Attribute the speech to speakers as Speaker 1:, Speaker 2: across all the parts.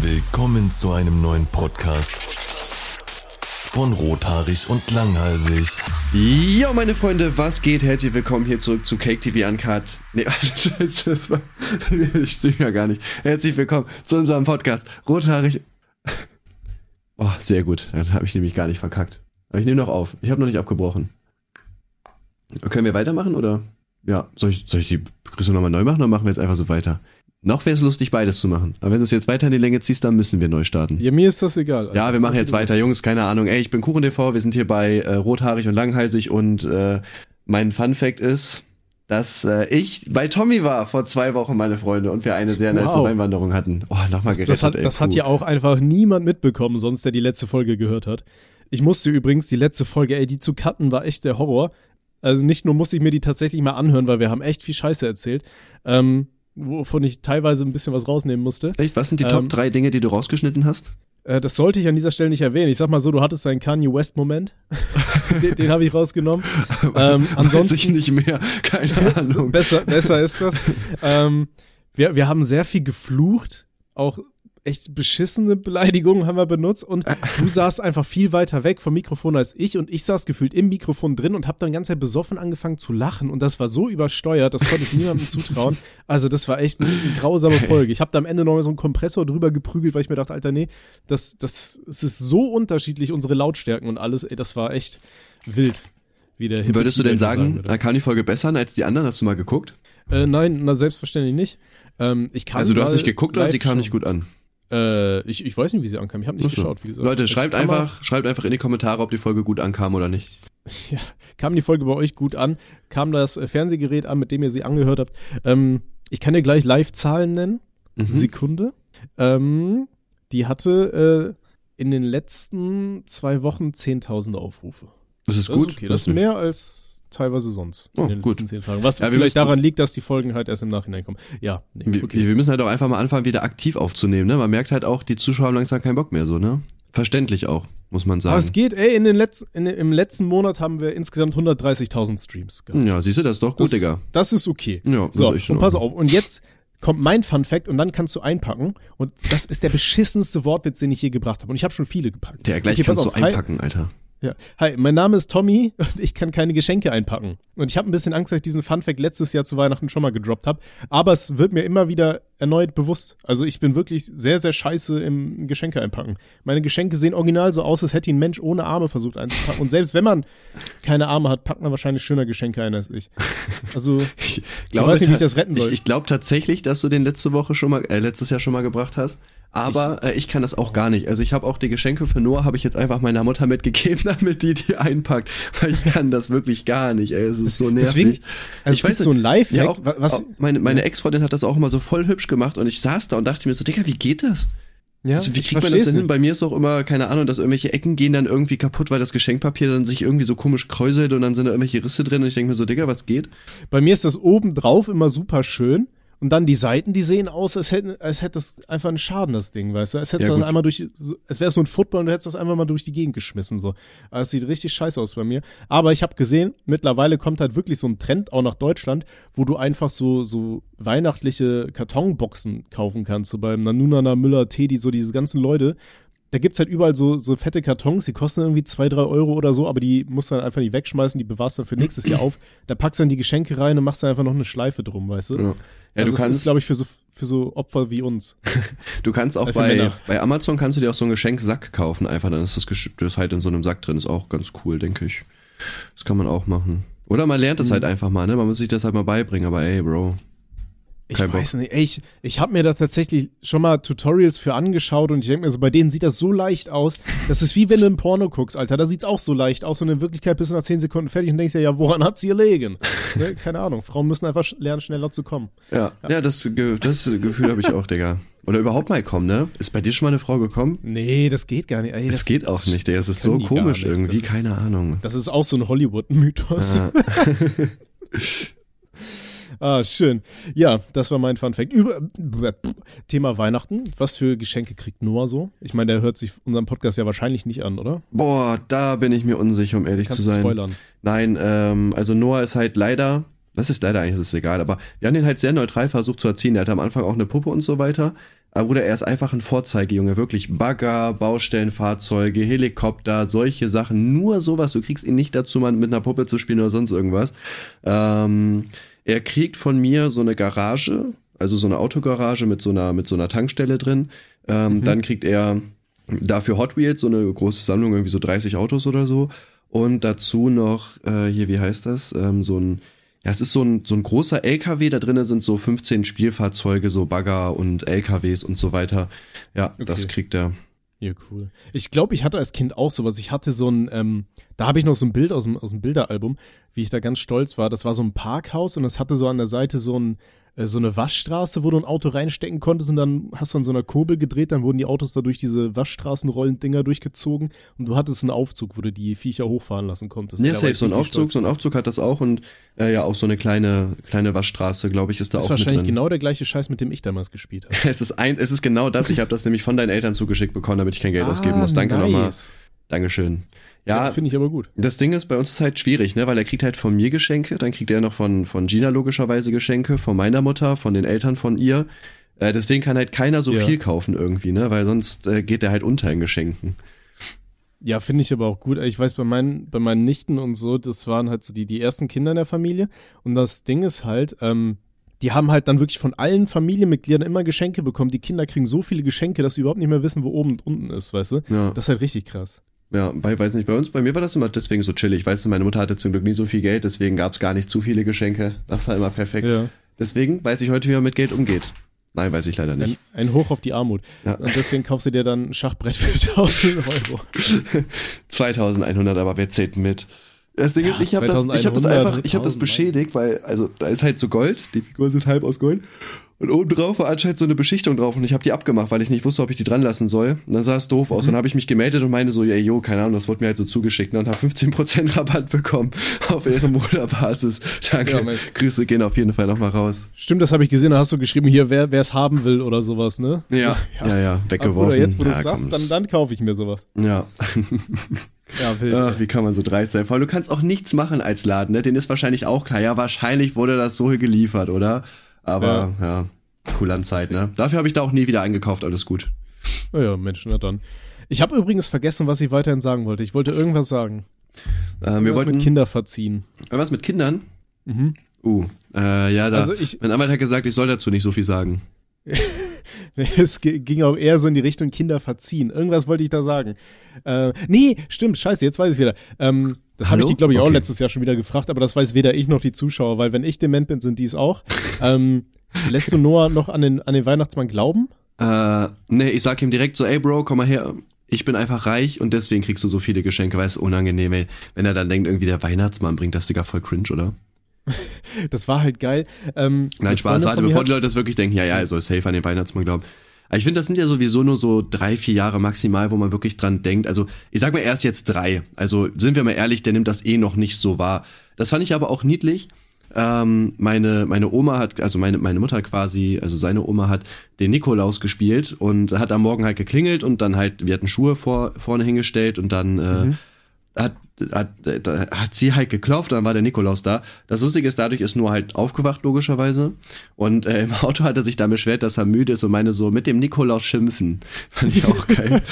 Speaker 1: Willkommen zu einem neuen Podcast von Rothaarig und Langhalsig.
Speaker 2: Jo, meine Freunde, was geht? Herzlich willkommen hier zurück zu Cake TV Uncut. Nee, scheiße, das war, ich stimme ja gar nicht. Herzlich willkommen zu unserem Podcast Rothaarig. Oh, sehr gut. Dann habe ich nämlich gar nicht verkackt. Aber ich nehme noch auf. Ich habe noch nicht abgebrochen. Können wir weitermachen oder? Ja, soll ich, soll ich die Begrüßung nochmal neu machen oder machen wir jetzt einfach so weiter? Noch wäre es lustig, beides zu machen. Aber wenn du es jetzt weiter in die Länge ziehst, dann müssen wir neu starten.
Speaker 3: Ja, mir ist das egal.
Speaker 2: Ja, wir machen jetzt weiter, Jungs, keine Ahnung. Ey, ich bin KuchenTV, wir sind hier bei äh, Rothaarig und Langhalsig und äh, mein Fun Fact ist, dass äh, ich bei Tommy war vor zwei Wochen, meine Freunde, und wir eine sehr nice
Speaker 3: Wow.
Speaker 2: Weinwanderung hatten. Oh, nochmal gerettet,
Speaker 3: Das, hat,
Speaker 2: ey,
Speaker 3: das hat ja auch einfach niemand mitbekommen, sonst der die letzte Folge gehört hat. Ich musste übrigens die letzte Folge, ey, die zu cutten war echt der Horror. Also nicht nur musste ich mir die tatsächlich mal anhören, weil wir haben echt viel Scheiße erzählt, ähm, wovon ich teilweise ein bisschen was rausnehmen musste.
Speaker 2: Echt, was sind die Top
Speaker 3: Ähm,
Speaker 2: drei Dinge, die du rausgeschnitten hast?
Speaker 3: Äh, das sollte ich an dieser Stelle nicht erwähnen. Ich sag mal so, du hattest deinen Kanye West-Moment. den den habe ich rausgenommen. Ähm,
Speaker 2: Weiß ich
Speaker 3: ansonsten
Speaker 2: nicht mehr, keine Ahnung.
Speaker 3: besser, besser ist das. ähm, wir, wir haben sehr viel geflucht, auch echt beschissene Beleidigungen haben wir benutzt und du saßt einfach viel weiter weg vom Mikrofon als ich und ich saß gefühlt im Mikrofon drin und habe dann ganz besoffen angefangen zu lachen und das war so übersteuert, das konnte ich niemandem zutrauen. Also das war echt eine, eine grausame Folge. Ich habe da am Ende noch so einen Kompressor drüber geprügelt, weil ich mir dachte, Alter, nee, das, das, es ist so unterschiedlich, unsere Lautstärken und alles, ey, das war echt wild. Wie der
Speaker 2: Würdest du denn sagen,
Speaker 3: würde.
Speaker 2: da kam die Folge besser an als die anderen? Hast du mal geguckt?
Speaker 3: Äh, nein, na, selbstverständlich nicht. Ähm, ich kann
Speaker 2: Also du hast nicht geguckt oder sie kam
Speaker 3: schauen.
Speaker 2: nicht gut an?
Speaker 3: Äh, ich, ich weiß nicht, wie sie ankam. Ich habe nicht
Speaker 2: Ach so.
Speaker 3: geschaut, wie gesagt.
Speaker 2: Leute,
Speaker 3: Ich
Speaker 2: schreibt einfach, schreibt einfach in die Kommentare, ob die Folge gut ankam oder nicht.
Speaker 3: Ja, kam die Folge bei euch gut an? Kam das Fernsehgerät an, mit dem ihr sie angehört habt? Ähm, ich kann dir gleich Live-Zahlen nennen.
Speaker 2: Mhm.
Speaker 3: Sekunde. Ähm, die hatte äh, in den letzten zwei Wochen 10.000 Aufrufe.
Speaker 2: Das ist
Speaker 3: Das
Speaker 2: gut.
Speaker 3: ist okay. Das ist mehr als teilweise sonst
Speaker 2: Oh,
Speaker 3: in den
Speaker 2: gut.
Speaker 3: letzten zehn Tagen. Was
Speaker 2: Ja, wir
Speaker 3: vielleicht daran liegt, dass die Folgen halt erst im Nachhinein kommen. Ja, nee,
Speaker 2: Wir,
Speaker 3: okay.
Speaker 2: wir müssen halt auch einfach mal anfangen, wieder aktiv aufzunehmen. Ne? Man merkt halt auch, die Zuschauer haben langsam keinen Bock mehr so, ne? Verständlich auch, muss man
Speaker 3: Aber es
Speaker 2: sagen.
Speaker 3: geht, ey, in den letzten, in, im letzten Monat haben wir insgesamt 130.000 Streams gehabt.
Speaker 2: Ja, siehst du, das ist doch gut,
Speaker 3: das,
Speaker 2: Digga.
Speaker 3: Das ist okay.
Speaker 2: Ja,
Speaker 3: so,
Speaker 2: ist in
Speaker 3: und pass auf. Und jetzt kommt mein Fun Fact und dann kannst du einpacken. Und das ist der beschissenste Wortwitz, den ich je gebracht habe. Und ich habe schon viele gepackt.
Speaker 2: Der gleich
Speaker 3: Okay, pass
Speaker 2: kannst du
Speaker 3: auf. Hi.
Speaker 2: einpacken, Alter.
Speaker 3: Ja. Hi, mein Name ist Tommy und ich kann keine Geschenke einpacken. Und ich habe ein bisschen Angst, dass ich diesen Funfact letztes Jahr zu Weihnachten schon mal gedroppt habe. Aber es wird mir immer wieder erneut bewusst. Also ich bin wirklich sehr, sehr scheiße im Geschenke einpacken. Meine Geschenke sehen original so aus, als hätte ihn ein Mensch ohne Arme versucht einzupacken. Und selbst wenn man keine Arme hat, packt man wahrscheinlich schöner Geschenke ein als ich. Also
Speaker 2: Ich
Speaker 3: weiß nicht, wie ich das retten soll.
Speaker 2: Ich, ich glaube tatsächlich, dass du den letzte Woche schon mal, äh, letztes Jahr schon mal gebracht hast. Aber ich, äh, ich kann das auch gar nicht. Also ich habe auch die Geschenke für Noah, habe ich jetzt einfach meiner Mutter mitgegeben, damit die die einpackt. Weil ich kann das wirklich gar nicht. Ey, es ist so nervig.
Speaker 3: Deswegen, also
Speaker 2: ich
Speaker 3: es gibt so ein Lifehack,
Speaker 2: ja, auch,
Speaker 3: wa- was,
Speaker 2: auch meine, meine Ex-Freundin hat das auch immer so voll hübsch gemacht und ich saß da und dachte mir so, Digga, wie geht das?
Speaker 3: ja,
Speaker 2: also, wie kriegt man das denn hin? Bei mir ist auch immer, keine Ahnung, dass irgendwelche Ecken gehen dann irgendwie kaputt, weil das Geschenkpapier dann sich irgendwie so komisch kräuselt und dann sind da irgendwelche Risse drin und ich denke mir so, Digga, was geht?
Speaker 3: Bei mir ist das oben drauf immer super schön. Und dann die Seiten, die sehen aus, als hätte, als hätte das einfach einen Schaden, das Ding, weißt du? Als hättest
Speaker 2: Ja,
Speaker 3: du das einmal durch, als wäre es so ein Football und du hättest das einfach mal durch die Gegend geschmissen, so. Also es sieht richtig scheiße aus bei mir. Aber ich habe gesehen, mittlerweile kommt halt wirklich so ein Trend auch nach Deutschland, wo du einfach so, so weihnachtliche Kartonboxen kaufen kannst, so beim Nanunana Müller, Teddy, so diese ganzen Leute. Da gibt's halt überall so, so fette Kartons, die kosten irgendwie zwei, drei Euro oder so, aber die musst du dann einfach nicht wegschmeißen, die bewahrst du dann für nächstes Jahr auf. Da packst du dann die Geschenke rein und machst dann einfach noch eine Schleife drum, weißt du?
Speaker 2: Ja, ja
Speaker 3: also
Speaker 2: du
Speaker 3: das
Speaker 2: kannst,
Speaker 3: ist, glaube ich, für so, für so Opfer wie uns.
Speaker 2: Du kannst auch
Speaker 3: Äh,
Speaker 2: bei,
Speaker 3: Männer.
Speaker 2: bei Amazon kannst du dir auch so einen Geschenksack kaufen, einfach dann ist das, das halt in so einem Sack drin, ist auch ganz cool, denke ich. Das kann man auch machen. Oder man lernt
Speaker 3: Mhm.
Speaker 2: es halt einfach mal, ne? Man muss sich das halt mal beibringen, aber ey, Bro.
Speaker 3: Ich
Speaker 2: Kein
Speaker 3: weiß nicht, ey, ich, ich habe mir da tatsächlich schon mal Tutorials für angeschaut und ich denke mir so, bei denen sieht das so leicht aus. Das ist wie wenn du ein Porno guckst, Alter. Da sieht's auch so leicht aus und in Wirklichkeit bist du nach 10 Sekunden fertig und denkst dir, ja, woran hat's gelegen? ne? Keine Ahnung. Frauen müssen einfach lernen, schneller zu kommen.
Speaker 2: Ja, ja das, Ge- das Gefühl habe ich auch, Digga. Oder überhaupt mal kommen, ne? Ist bei dir schon mal eine Frau gekommen?
Speaker 3: Nee, das geht gar nicht. Ey,
Speaker 2: Das, geht auch nicht, Digga. Es ist so komisch irgendwie,
Speaker 3: Das ist-
Speaker 2: keine Ahnung.
Speaker 3: Das ist auch so ein Hollywood-Mythos.
Speaker 2: Ja.
Speaker 3: Ah, schön. Ja, das war mein Fun Fact. Über, Thema Weihnachten. Was für Geschenke kriegt Noah so? Ich meine, der hört sich unseren Podcast ja wahrscheinlich nicht an, oder?
Speaker 2: Boah, da bin ich mir unsicher, um ehrlich
Speaker 3: Kannst
Speaker 2: zu sein.
Speaker 3: spoilern.
Speaker 2: Nein, ähm, also Noah ist halt leider, das ist leider eigentlich, ist es egal, aber wir haben den halt sehr neutral versucht zu erziehen. Er hatte am Anfang auch eine Puppe und so weiter. Aber Bruder, er ist einfach ein Vorzeigejunge. Wirklich Bagger, Baustellenfahrzeuge, Helikopter, solche Sachen. Nur sowas. Du kriegst ihn nicht dazu, mal mit einer Puppe zu spielen oder sonst irgendwas. Ähm, er kriegt von mir so eine Garage, also so eine Autogarage mit so einer, mit so einer Tankstelle drin. Ähm, mhm. Dann kriegt er dafür Hot Wheels, so eine große Sammlung, irgendwie so 30 Autos oder so. Und dazu noch, äh, hier, wie heißt das? Ähm, so ein, ja, es ist so ein, so ein großer LKW, da drinnen sind so 15 Spielfahrzeuge, so Bagger und LKWs und so weiter. Ja, okay. das kriegt er.
Speaker 3: Ja, cool. Ich glaube, ich hatte als Kind auch sowas. Ich hatte so ein, ähm, da habe ich noch so ein Bild aus dem, aus dem Bilderalbum, wie ich da ganz stolz war. Das war so ein Parkhaus und es hatte so an der Seite so ein, so eine Waschstraße, wo du ein Auto reinstecken konntest und dann hast du an so einer Kurbel gedreht, dann wurden die Autos da durch diese Waschstraßenrollen-Dinger durchgezogen und du hattest einen Aufzug, wo du die Viecher hochfahren lassen konntest.
Speaker 2: Ja, safe, so ein Aufzug, stolz. so ein Aufzug hat das auch und äh, ja, auch so eine kleine, kleine Waschstraße, glaube ich, ist da
Speaker 3: das
Speaker 2: auch
Speaker 3: Das ist wahrscheinlich genau der gleiche Scheiß, mit dem ich damals gespielt habe.
Speaker 2: es ist ein, es ist genau das, ich habe das nämlich von deinen Eltern zugeschickt bekommen, damit ich kein Geld ah, ausgeben muss. Danke nice. nochmal. Dankeschön. Ja,
Speaker 3: finde ich aber gut.
Speaker 2: Das Ding ist, bei uns ist halt schwierig, ne, weil er kriegt halt von mir Geschenke, dann kriegt er noch von, von Gina logischerweise Geschenke, von meiner Mutter, von den Eltern von ihr. Äh, deswegen kann halt keiner so ja. viel kaufen irgendwie, ne, weil sonst äh, geht er halt unter in Geschenken.
Speaker 3: Ja, finde ich aber auch gut. Ich weiß, bei meinen, bei meinen Nichten und so, das waren halt so die, die ersten Kinder in der Familie. Und das Ding ist halt, ähm, die haben halt dann wirklich von allen Familienmitgliedern immer Geschenke bekommen. Die Kinder kriegen so viele Geschenke, dass sie überhaupt nicht mehr wissen, wo oben und unten ist, weißt du? Ja. Das ist halt richtig krass.
Speaker 2: Ja, bei, weiß nicht, bei uns, bei mir war das immer deswegen so chillig. Weißt du, meine Mutter hatte zum Glück nie so viel Geld, deswegen gab es gar nicht zu viele Geschenke. Das war immer perfekt. Ja. Deswegen weiß ich heute, wie man mit Geld umgeht. Nein, weiß ich leider nicht.
Speaker 3: Ein, ein Hoch auf die Armut. Ja. Und deswegen kaufst du dir dann ein Schachbrett für 1000 Euro.
Speaker 2: 2100, aber wer zählt mit? Das Ding ist, ich habe das, ich hab das einfach, ich habe das beschädigt, weil, also da ist halt so Gold, die Figuren sind halb aus Gold. Und oben drauf war anscheinend so eine Beschichtung drauf und ich habe die abgemacht, weil ich nicht wusste, ob ich die dran lassen soll. Und dann sah es doof aus. Mhm. Dann habe ich mich gemeldet und meine so, ja, jo, keine Ahnung, das wurde mir halt so zugeschickt ne, und habe 15% Rabatt bekommen auf ihre Moderbasis. Danke. Ja, Grüße gehen auf jeden Fall nochmal raus.
Speaker 3: Stimmt, das habe ich gesehen. Da hast du geschrieben, hier, wer es haben will oder sowas, ne?
Speaker 2: Ja, ja, ja, ja weggeworfen.
Speaker 3: Oder jetzt, wo du ja, sagst, dann, dann kaufe ich mir sowas.
Speaker 2: Ja. Ja, wild. Ach, wie kann man so dreist sein? Vor allem, du kannst auch nichts machen als Laden, ne? Den ist wahrscheinlich auch klar. Ja, wahrscheinlich wurde das so geliefert, oder? Aber, ja. ja. Kulantzeit, ne? Dafür habe ich da auch nie wieder eingekauft, alles gut.
Speaker 3: Naja, Mensch, na dann. Ich habe übrigens vergessen, was ich weiterhin sagen wollte. Ich wollte irgendwas sagen.
Speaker 2: Äh, wir wollten
Speaker 3: mit Kinder verziehen.
Speaker 2: Was mit Kindern? Mhm. Uh, äh, ja, da. Also ich, mein Anwalt hat gesagt, ich soll dazu nicht so viel sagen.
Speaker 3: es ging auch eher so in die Richtung Kinder verziehen. Irgendwas wollte ich da sagen. Äh, nee, stimmt, scheiße, jetzt weiß ich wieder. Ähm, das habe ich die, glaube ich, okay. auch letztes Jahr schon wieder gefragt, aber das weiß weder ich noch die Zuschauer, weil wenn ich dement bin, sind die es auch. ähm, lässt du Noah noch an den, an den Weihnachtsmann glauben?
Speaker 2: Äh, nee, ich sag ihm direkt so, ey Bro, komm mal her. Ich bin einfach reich und deswegen kriegst du so viele Geschenke, weil es unangenehm, ey. Wenn er dann denkt, irgendwie der Weihnachtsmann bringt das Digga voll cringe, oder?
Speaker 3: das war halt geil. Ähm,
Speaker 2: Nein, Spaß, warte, bevor die Leute das wirklich denken, ja, ja, soll safe an den Weihnachtsmann glauben. Ich finde, das sind ja sowieso nur so drei, vier Jahre maximal, wo man wirklich dran denkt. Also, ich sag mal, er ist jetzt drei. Also, sind wir mal ehrlich, der nimmt das eh noch nicht so wahr. Das fand ich aber auch niedlich. Ähm, meine, meine Oma hat, also meine, meine Mutter quasi, also seine Oma hat den Nikolaus gespielt und hat am Morgen halt geklingelt und dann halt, wir hatten Schuhe vor, vorne hingestellt und dann äh, mhm. hat hat, hat sie halt geklopft, dann war der Nikolaus da. Das Lustige ist, dadurch ist nur halt aufgewacht, logischerweise. Und äh, im Auto hat er sich dann beschwert, dass er müde ist und meine so, mit dem Nikolaus schimpfen. Fand ich auch geil.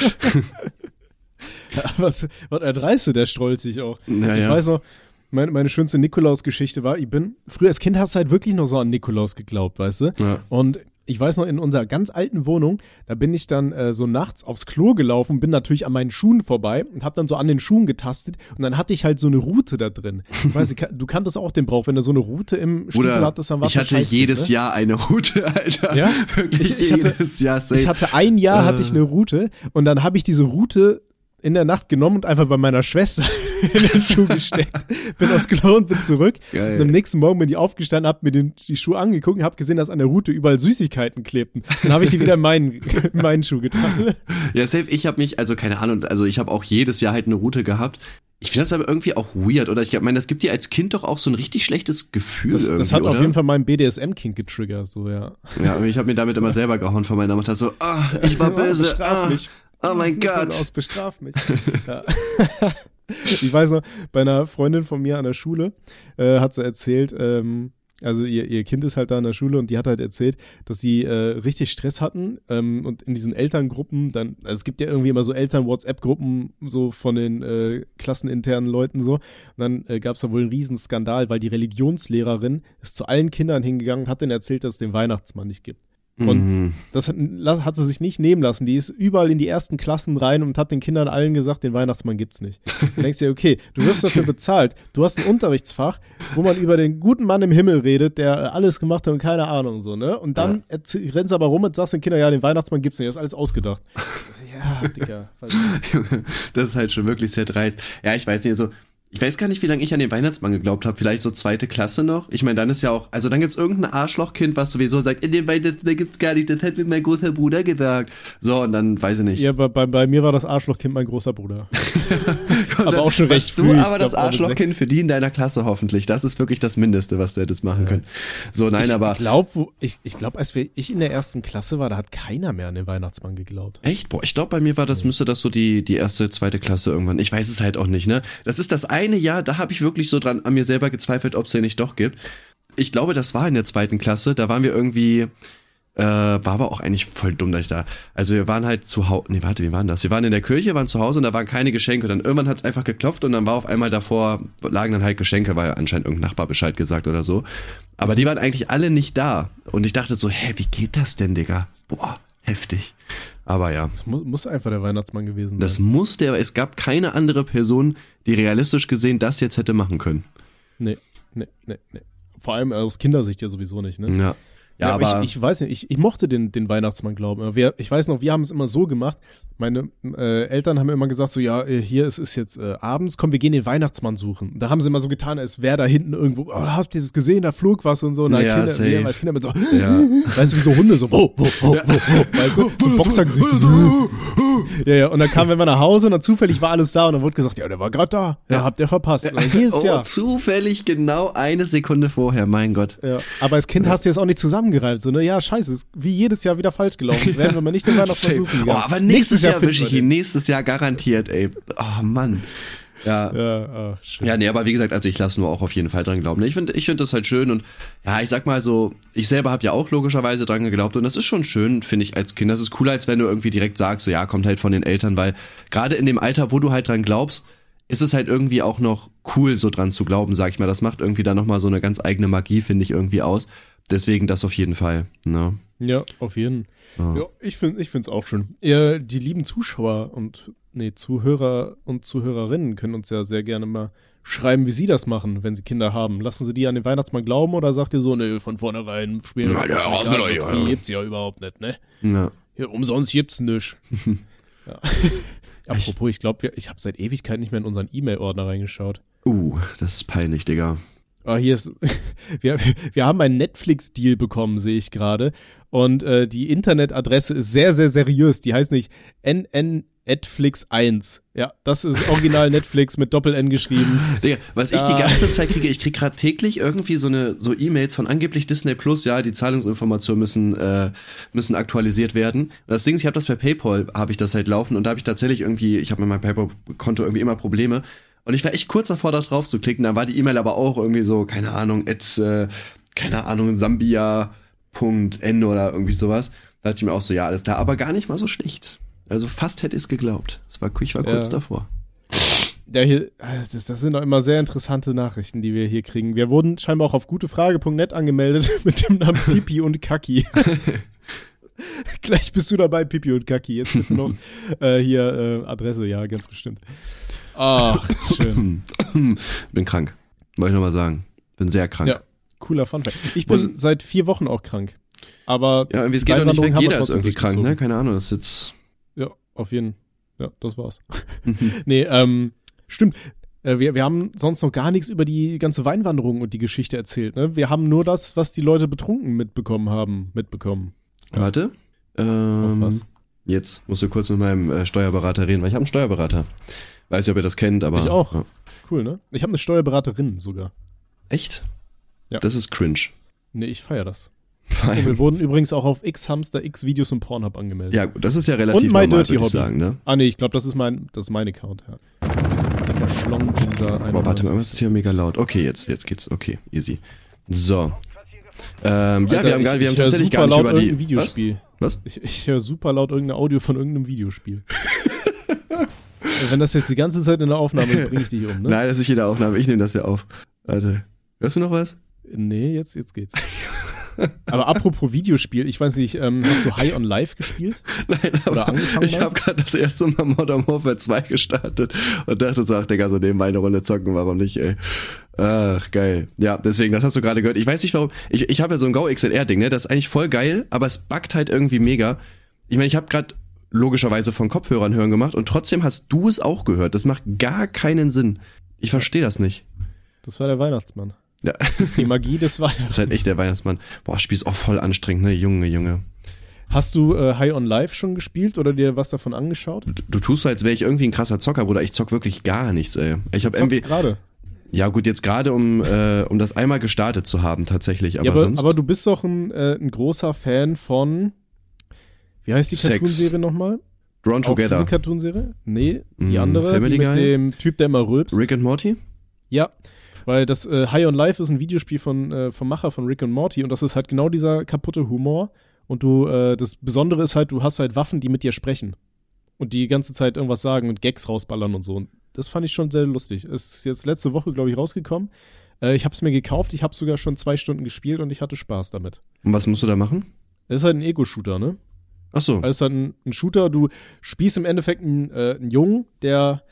Speaker 3: ja, was, was erdreiste, der strollt sich auch.
Speaker 2: Ja, ich
Speaker 3: weiß noch, meine, meine schönste Nikolaus-Geschichte war, ich bin, früher als Kind hast du halt wirklich noch so an Nikolaus geglaubt, weißt du? Ja. Und ich weiß noch, in unserer ganz alten Wohnung, da bin ich dann äh, so nachts aufs Klo gelaufen, bin natürlich an meinen Schuhen vorbei und habe dann so an den Schuhen getastet und dann hatte ich halt so eine Route da drin. Ich weiß, du kanntest auch den Brauch, wenn du so eine Route im
Speaker 2: Stiefel hattest, dann war Ich hatte jedes mit, ne? Jahr eine Route, Alter.
Speaker 3: Ja? Wirklich ich, ich jedes hatte, Jahr. Safe. Ich hatte ein Jahr äh. hatte ich eine Route und dann habe ich diese Route in der Nacht genommen und einfach bei meiner Schwester in den Schuh gesteckt. bin aus Klo und bin zurück. Geil. Und am nächsten Morgen bin ich aufgestanden, hab mir den, die Schuhe angeguckt und hab gesehen, dass an der Route überall Süßigkeiten klebten. Dann habe ich die wieder in meinen, in meinen Schuh getan.
Speaker 2: Ja, safe. Ich habe mich, also keine Ahnung, also ich habe auch jedes Jahr halt eine Route gehabt. Ich finde das aber irgendwie auch weird, oder? Ich meine, das gibt dir als Kind doch auch so ein richtig schlechtes Gefühl.
Speaker 3: Das,
Speaker 2: das
Speaker 3: hat
Speaker 2: oder?
Speaker 3: auf jeden Fall meinen BDSM-King getriggert, so, ja.
Speaker 2: Ja, ich habe mir damit immer selber gehauen von meiner Mutter, so, ah, ich war böse, ah, oh mein Gott.
Speaker 3: Aus, bestraf mich. Ja. Ich weiß noch, bei einer Freundin von mir an der Schule äh, hat sie erzählt, ähm, Also ihr, ihr Kind ist halt da in der Schule und die hat halt erzählt, dass sie äh, richtig Stress hatten ähm, und in diesen Elterngruppen dann, also es gibt ja irgendwie immer so Eltern-WhatsApp-Gruppen so von den äh, klasseninternen Leuten so. Und dann äh, gab es da wohl einen riesen Skandal, weil die Religionslehrerin ist zu allen Kindern hingegangen und hat denen erzählt, dass es den Weihnachtsmann nicht gibt. Und
Speaker 2: Mhm.
Speaker 3: das hat, hat sie sich nicht nehmen lassen. Die ist überall in die ersten Klassen rein und hat den Kindern allen gesagt, den Weihnachtsmann gibt's nicht. Du denkst dir, okay, du wirst dafür bezahlt. Du hast ein Unterrichtsfach, wo man über den guten Mann im Himmel redet, der äh, alles gemacht hat und keine Ahnung so, ne? Und dann ja. rennst du aber rum und sagst den Kindern, ja, den Weihnachtsmann gibt's nicht, das ist alles ausgedacht. ja, Digga.
Speaker 2: das ist halt schon wirklich sehr dreist. Ja, ich weiß nicht, also ich weiß gar nicht, wie lange ich an den Weihnachtsmann geglaubt habe. Vielleicht so zweite Klasse noch. Ich meine, dann ist ja auch, also dann gibt's irgendein Arschlochkind, was sowieso sagt, in den Weihnachtsmann gibt's gar nicht, das hat mir mein großer Bruder gesagt. So, und dann weiß ich nicht.
Speaker 3: Ja, bei, bei, bei mir war das Arschlochkind mein großer Bruder. Aber
Speaker 2: dann
Speaker 3: auch schon recht
Speaker 2: du
Speaker 3: früh, ich
Speaker 2: aber das
Speaker 3: glaub,
Speaker 2: Arschlochkind für die in deiner Klasse hoffentlich. Das ist wirklich das Mindeste, was du hättest machen können. So, nein, aber.
Speaker 3: Ich glaube, wo, ich, ich glaub, als wir, ich in der ersten Klasse war, da hat keiner mehr an den Weihnachtsmann geglaubt.
Speaker 2: Echt? Boah, ich glaube, bei mir war das, müsste das so die, die erste, zweite Klasse irgendwann. Ich weiß es halt auch nicht, ne? Das ist das eine Jahr, da habe ich wirklich so dran an mir selber gezweifelt, ob es den nicht doch gibt. Ich glaube, das war in der zweiten Klasse, da waren wir irgendwie, äh, war aber auch eigentlich voll dumm, dass ich da. Also wir waren halt zu Hause, nee, warte, wie waren das? Wir waren in der Kirche, waren zu Hause und da waren keine Geschenke. Dann irgendwann hat es einfach geklopft und dann war auf einmal davor, lagen dann halt Geschenke, weil anscheinend irgendein Nachbar Bescheid gesagt oder so. Aber die waren eigentlich alle nicht da. Und ich dachte so, hä, wie geht das denn, Digga? Boah, heftig. Aber ja.
Speaker 3: Das muss, muss einfach der Weihnachtsmann gewesen
Speaker 2: Das
Speaker 3: sein.
Speaker 2: muss der, es gab keine andere Person, die realistisch gesehen das jetzt hätte machen können.
Speaker 3: Nee, nee, nee, nee. Vor allem aus Kindersicht ja sowieso nicht, ne?
Speaker 2: Ja. Ja, aber,
Speaker 3: ich, ich weiß nicht, ich, ich mochte den, den Weihnachtsmann glauben. Wir, ich weiß noch, wir haben es immer so gemacht. Meine äh, Eltern haben immer gesagt, so ja, äh, hier es ist jetzt äh, abends, komm, wir gehen den Weihnachtsmann suchen. Da haben sie immer so getan, als wäre da hinten irgendwo, oh, hast du das gesehen, da flog was und so. Und dann
Speaker 2: Ja,
Speaker 3: Kinder,
Speaker 2: safe.
Speaker 3: wir als Kinder mit so,
Speaker 2: ja.
Speaker 3: weißt du, wie so Hunde, so, wo, wo, wo, wo, wo, weißt du, so Boxergesicht. Ja, ja, und dann kamen wir mal nach Hause und dann zufällig war alles da und dann wurde gesagt, ja, der war gerade da. Ja, habt ihr verpasst. Und hier ist
Speaker 2: oh,
Speaker 3: ja.
Speaker 2: zufällig genau eine Sekunde vorher, mein Gott.
Speaker 3: Ja, aber als Kind hast du jetzt auch nicht zusammengereimt. So, ne, ja, scheiße, ist wie jedes Jahr wieder falsch gelaufen. Werden wir mal nicht den Weihnachtsmann suchen
Speaker 2: Oh, aber nächstes, Jahr
Speaker 3: finden
Speaker 2: wische ich ihn, nächstes Jahr garantiert, ey. Oh Mann. Ja.
Speaker 3: Ja, schön.
Speaker 2: Ja, nee, aber wie gesagt, also ich lasse nur auch auf jeden Fall dran glauben. Ich finde ich finde das halt schön und ja, ich sag mal so, ich selber habe ja auch logischerweise dran geglaubt und das ist schon schön, finde ich als Kind. Das ist cooler, als wenn du irgendwie direkt sagst, so ja, kommt halt von den Eltern, weil gerade in dem Alter, wo du halt dran glaubst, ist es halt irgendwie auch noch cool, so dran zu glauben, sag ich mal. Das macht irgendwie dann nochmal so eine ganz eigene Magie, finde ich, irgendwie aus. Deswegen das auf jeden Fall. Ne?
Speaker 3: Ja, auf jeden.
Speaker 2: Ja.
Speaker 3: Ja, ich finde ich find's auch schön. Ihr, die lieben Zuschauer und nee, Zuhörer und Zuhörerinnen können uns ja sehr gerne mal schreiben, wie sie das machen, wenn sie Kinder haben. Lassen sie die an den Weihnachtsmann glauben oder sagt ihr so, nee, von vornherein spielen
Speaker 2: Na, ja, raus mit euch, ja.
Speaker 3: gibt's ja überhaupt nicht, ne?
Speaker 2: Ja.
Speaker 3: Ja, umsonst gibt's nix. ja. Apropos, ich glaube, ich habe seit Ewigkeit nicht mehr in unseren E-Mail-Ordner reingeschaut.
Speaker 2: Uh, das ist peinlich, Digga.
Speaker 3: Ah, hier ist, wir, wir haben einen Netflix-Deal bekommen, sehe ich gerade. Und äh, die Internetadresse ist sehr, sehr seriös. Die heißt nicht NN Netflix 1. Ja, das ist original Netflix mit Doppel-N geschrieben.
Speaker 2: Digga, was ich
Speaker 3: Ja.
Speaker 2: die ganze Zeit kriege, ich krieg gerade täglich irgendwie so eine so E-Mails von angeblich Disney Plus, ja, die Zahlungsinformationen müssen äh, müssen aktualisiert werden. Und das Ding ist, ich habe das bei PayPal, habe ich das halt laufen und da habe ich tatsächlich irgendwie, ich habe mit meinem PayPal-Konto irgendwie immer Probleme. Und ich war echt kurz davor, da drauf zu klicken, dann war die E-Mail aber auch irgendwie so, keine Ahnung, at, äh, keine Ahnung, Sambia.n oder irgendwie sowas. Da dachte ich mir auch so, ja, alles klar, aber gar nicht mal so schlecht. Also fast hätte ich es geglaubt. Das war, ich war kurz
Speaker 3: Ja.
Speaker 2: davor.
Speaker 3: Ja, hier, das, das sind doch immer sehr interessante Nachrichten, die wir hier kriegen. Wir wurden scheinbar auch auf gutefrage.net angemeldet mit dem Namen Pipi und Kaki. Gleich bist du dabei, Pipi und Kaki. Jetzt bitte noch äh, hier äh, Adresse, ja, ganz bestimmt. Ach, schön.
Speaker 2: Bin krank. Wollte ich nur mal sagen. Bin sehr krank.
Speaker 3: Ja. Cooler Funfact. Ich bin
Speaker 2: Muss-
Speaker 3: seit vier Wochen auch krank. Aber
Speaker 2: Ja, es geht doch nicht weg. Jeder ist irgendwie krank, ne? Keine Ahnung, das ist jetzt.
Speaker 3: Ja, auf jeden Ja, das war's. nee, ähm, stimmt. Äh, Wir, wir haben sonst noch gar nichts über die ganze Weinwanderung und die Geschichte erzählt. Ne? Wir haben nur das, was die Leute betrunken mitbekommen haben, mitbekommen. Ja.
Speaker 2: Warte. Ähm,
Speaker 3: Auf was?
Speaker 2: Jetzt musst du kurz mit meinem äh, Steuerberater reden, weil ich habe einen Steuerberater. Weiß nicht, ob ihr das kennt, aber.
Speaker 3: Ich auch.
Speaker 2: Ja.
Speaker 3: Cool, ne? Ich habe eine Steuerberaterin sogar.
Speaker 2: Echt?
Speaker 3: Ja.
Speaker 2: Das ist cringe.
Speaker 3: Nee, ich feier das. Und wir wurden übrigens auch auf X-Hamster, X-Videos und Pornhub angemeldet.
Speaker 2: ja, gut, das ist ja relativ
Speaker 3: Und
Speaker 2: normal,
Speaker 3: Dirty
Speaker 2: würde ich
Speaker 3: Hobby.
Speaker 2: sagen, ne?
Speaker 3: Ah, nee, ich glaube, das ist mein, das ist mein Account, ja. Dicker Schlong Ginger
Speaker 2: Boah, warte mal,
Speaker 3: 91.
Speaker 2: was ist hier mega laut? Okay, jetzt, jetzt geht's. Okay, easy. So. Ähm, ja,
Speaker 3: Alter,
Speaker 2: wir haben,
Speaker 3: ich-
Speaker 2: gar, wir haben tatsächlich
Speaker 3: super
Speaker 2: gar nicht
Speaker 3: laut
Speaker 2: über die.
Speaker 3: Videospiel.
Speaker 2: Was?
Speaker 3: Ich, ich höre super laut irgendein Audio von irgendeinem Videospiel. Wenn das jetzt die ganze Zeit in der Aufnahme ist, bringe ich dich um, ne?
Speaker 2: Nein, das ist jede Aufnahme. Ich nehme das ja auf. Warte. Hörst du noch was?
Speaker 3: Nee, jetzt, jetzt geht's. Aber apropos Videospiel, ich weiß nicht, ähm, hast du High on Life gespielt?
Speaker 2: Nein,
Speaker 3: Oder angefangen
Speaker 2: ich habe gerade das erste Mal Modern Warfare 2 gestartet und dachte so, ach Digga, so nebenbei eine Runde zocken, warum nicht, ey. Ach, geil. Ja, deswegen, das hast du gerade gehört. Ich weiß nicht warum, ich, ich habe ja so ein Go XLR-Ding, ne, das ist eigentlich voll geil, aber es buggt halt irgendwie mega. Ich meine, ich habe gerade logischerweise von Kopfhörern hören gemacht und trotzdem hast du es auch gehört. Das macht gar keinen Sinn. Ich verstehe das nicht.
Speaker 3: Das war der Weihnachtsmann.
Speaker 2: Ja,
Speaker 3: Das ist die Magie des
Speaker 2: das
Speaker 3: Weihnachts.
Speaker 2: ist halt echt der Weihnachtsmann. Boah, Spiel ist auch voll anstrengend, ne, Junge, Junge.
Speaker 3: Hast du äh, High on Life schon gespielt oder dir was davon angeschaut?
Speaker 2: Du, du tust so, als wäre ich irgendwie ein krasser Zocker, Bruder. Ich zock wirklich gar nichts, ey. Ich habe MW.
Speaker 3: gerade.
Speaker 2: Ja, gut, jetzt gerade um, äh, um das einmal gestartet zu haben, tatsächlich. Aber,
Speaker 3: Ja, aber,
Speaker 2: sonst.
Speaker 3: aber du bist doch ein, äh, ein großer Fan von, wie heißt die. Cartoonserie nochmal?
Speaker 2: Drawn
Speaker 3: Auch diese
Speaker 2: Together.
Speaker 3: Cartoonserie? Nee, die
Speaker 2: Mm,
Speaker 3: andere,
Speaker 2: Family
Speaker 3: die mit
Speaker 2: Guy?
Speaker 3: dem Typ, der immer rülpst.
Speaker 2: Rick and Morty?
Speaker 3: Ja, weil das äh, High on Life ist ein Videospiel von, äh, vom Macher von Rick und Morty und das ist halt genau dieser kaputte Humor. Und du, äh, das Besondere ist halt, du hast halt Waffen, die mit dir sprechen. Und die ganze Zeit irgendwas sagen und Gags rausballern und so. Und das fand ich schon sehr lustig. Ist jetzt letzte Woche, glaube ich, rausgekommen. Äh, ich habe es mir gekauft, ich habe sogar schon zwei Stunden gespielt und ich hatte Spaß damit.
Speaker 2: Und was musst du da machen?
Speaker 3: Es ist halt ein Ego-Shooter, ne?
Speaker 2: Ach so.
Speaker 3: Also ist halt ein, ein Shooter, du spielst im Endeffekt einen, äh, einen Jungen, der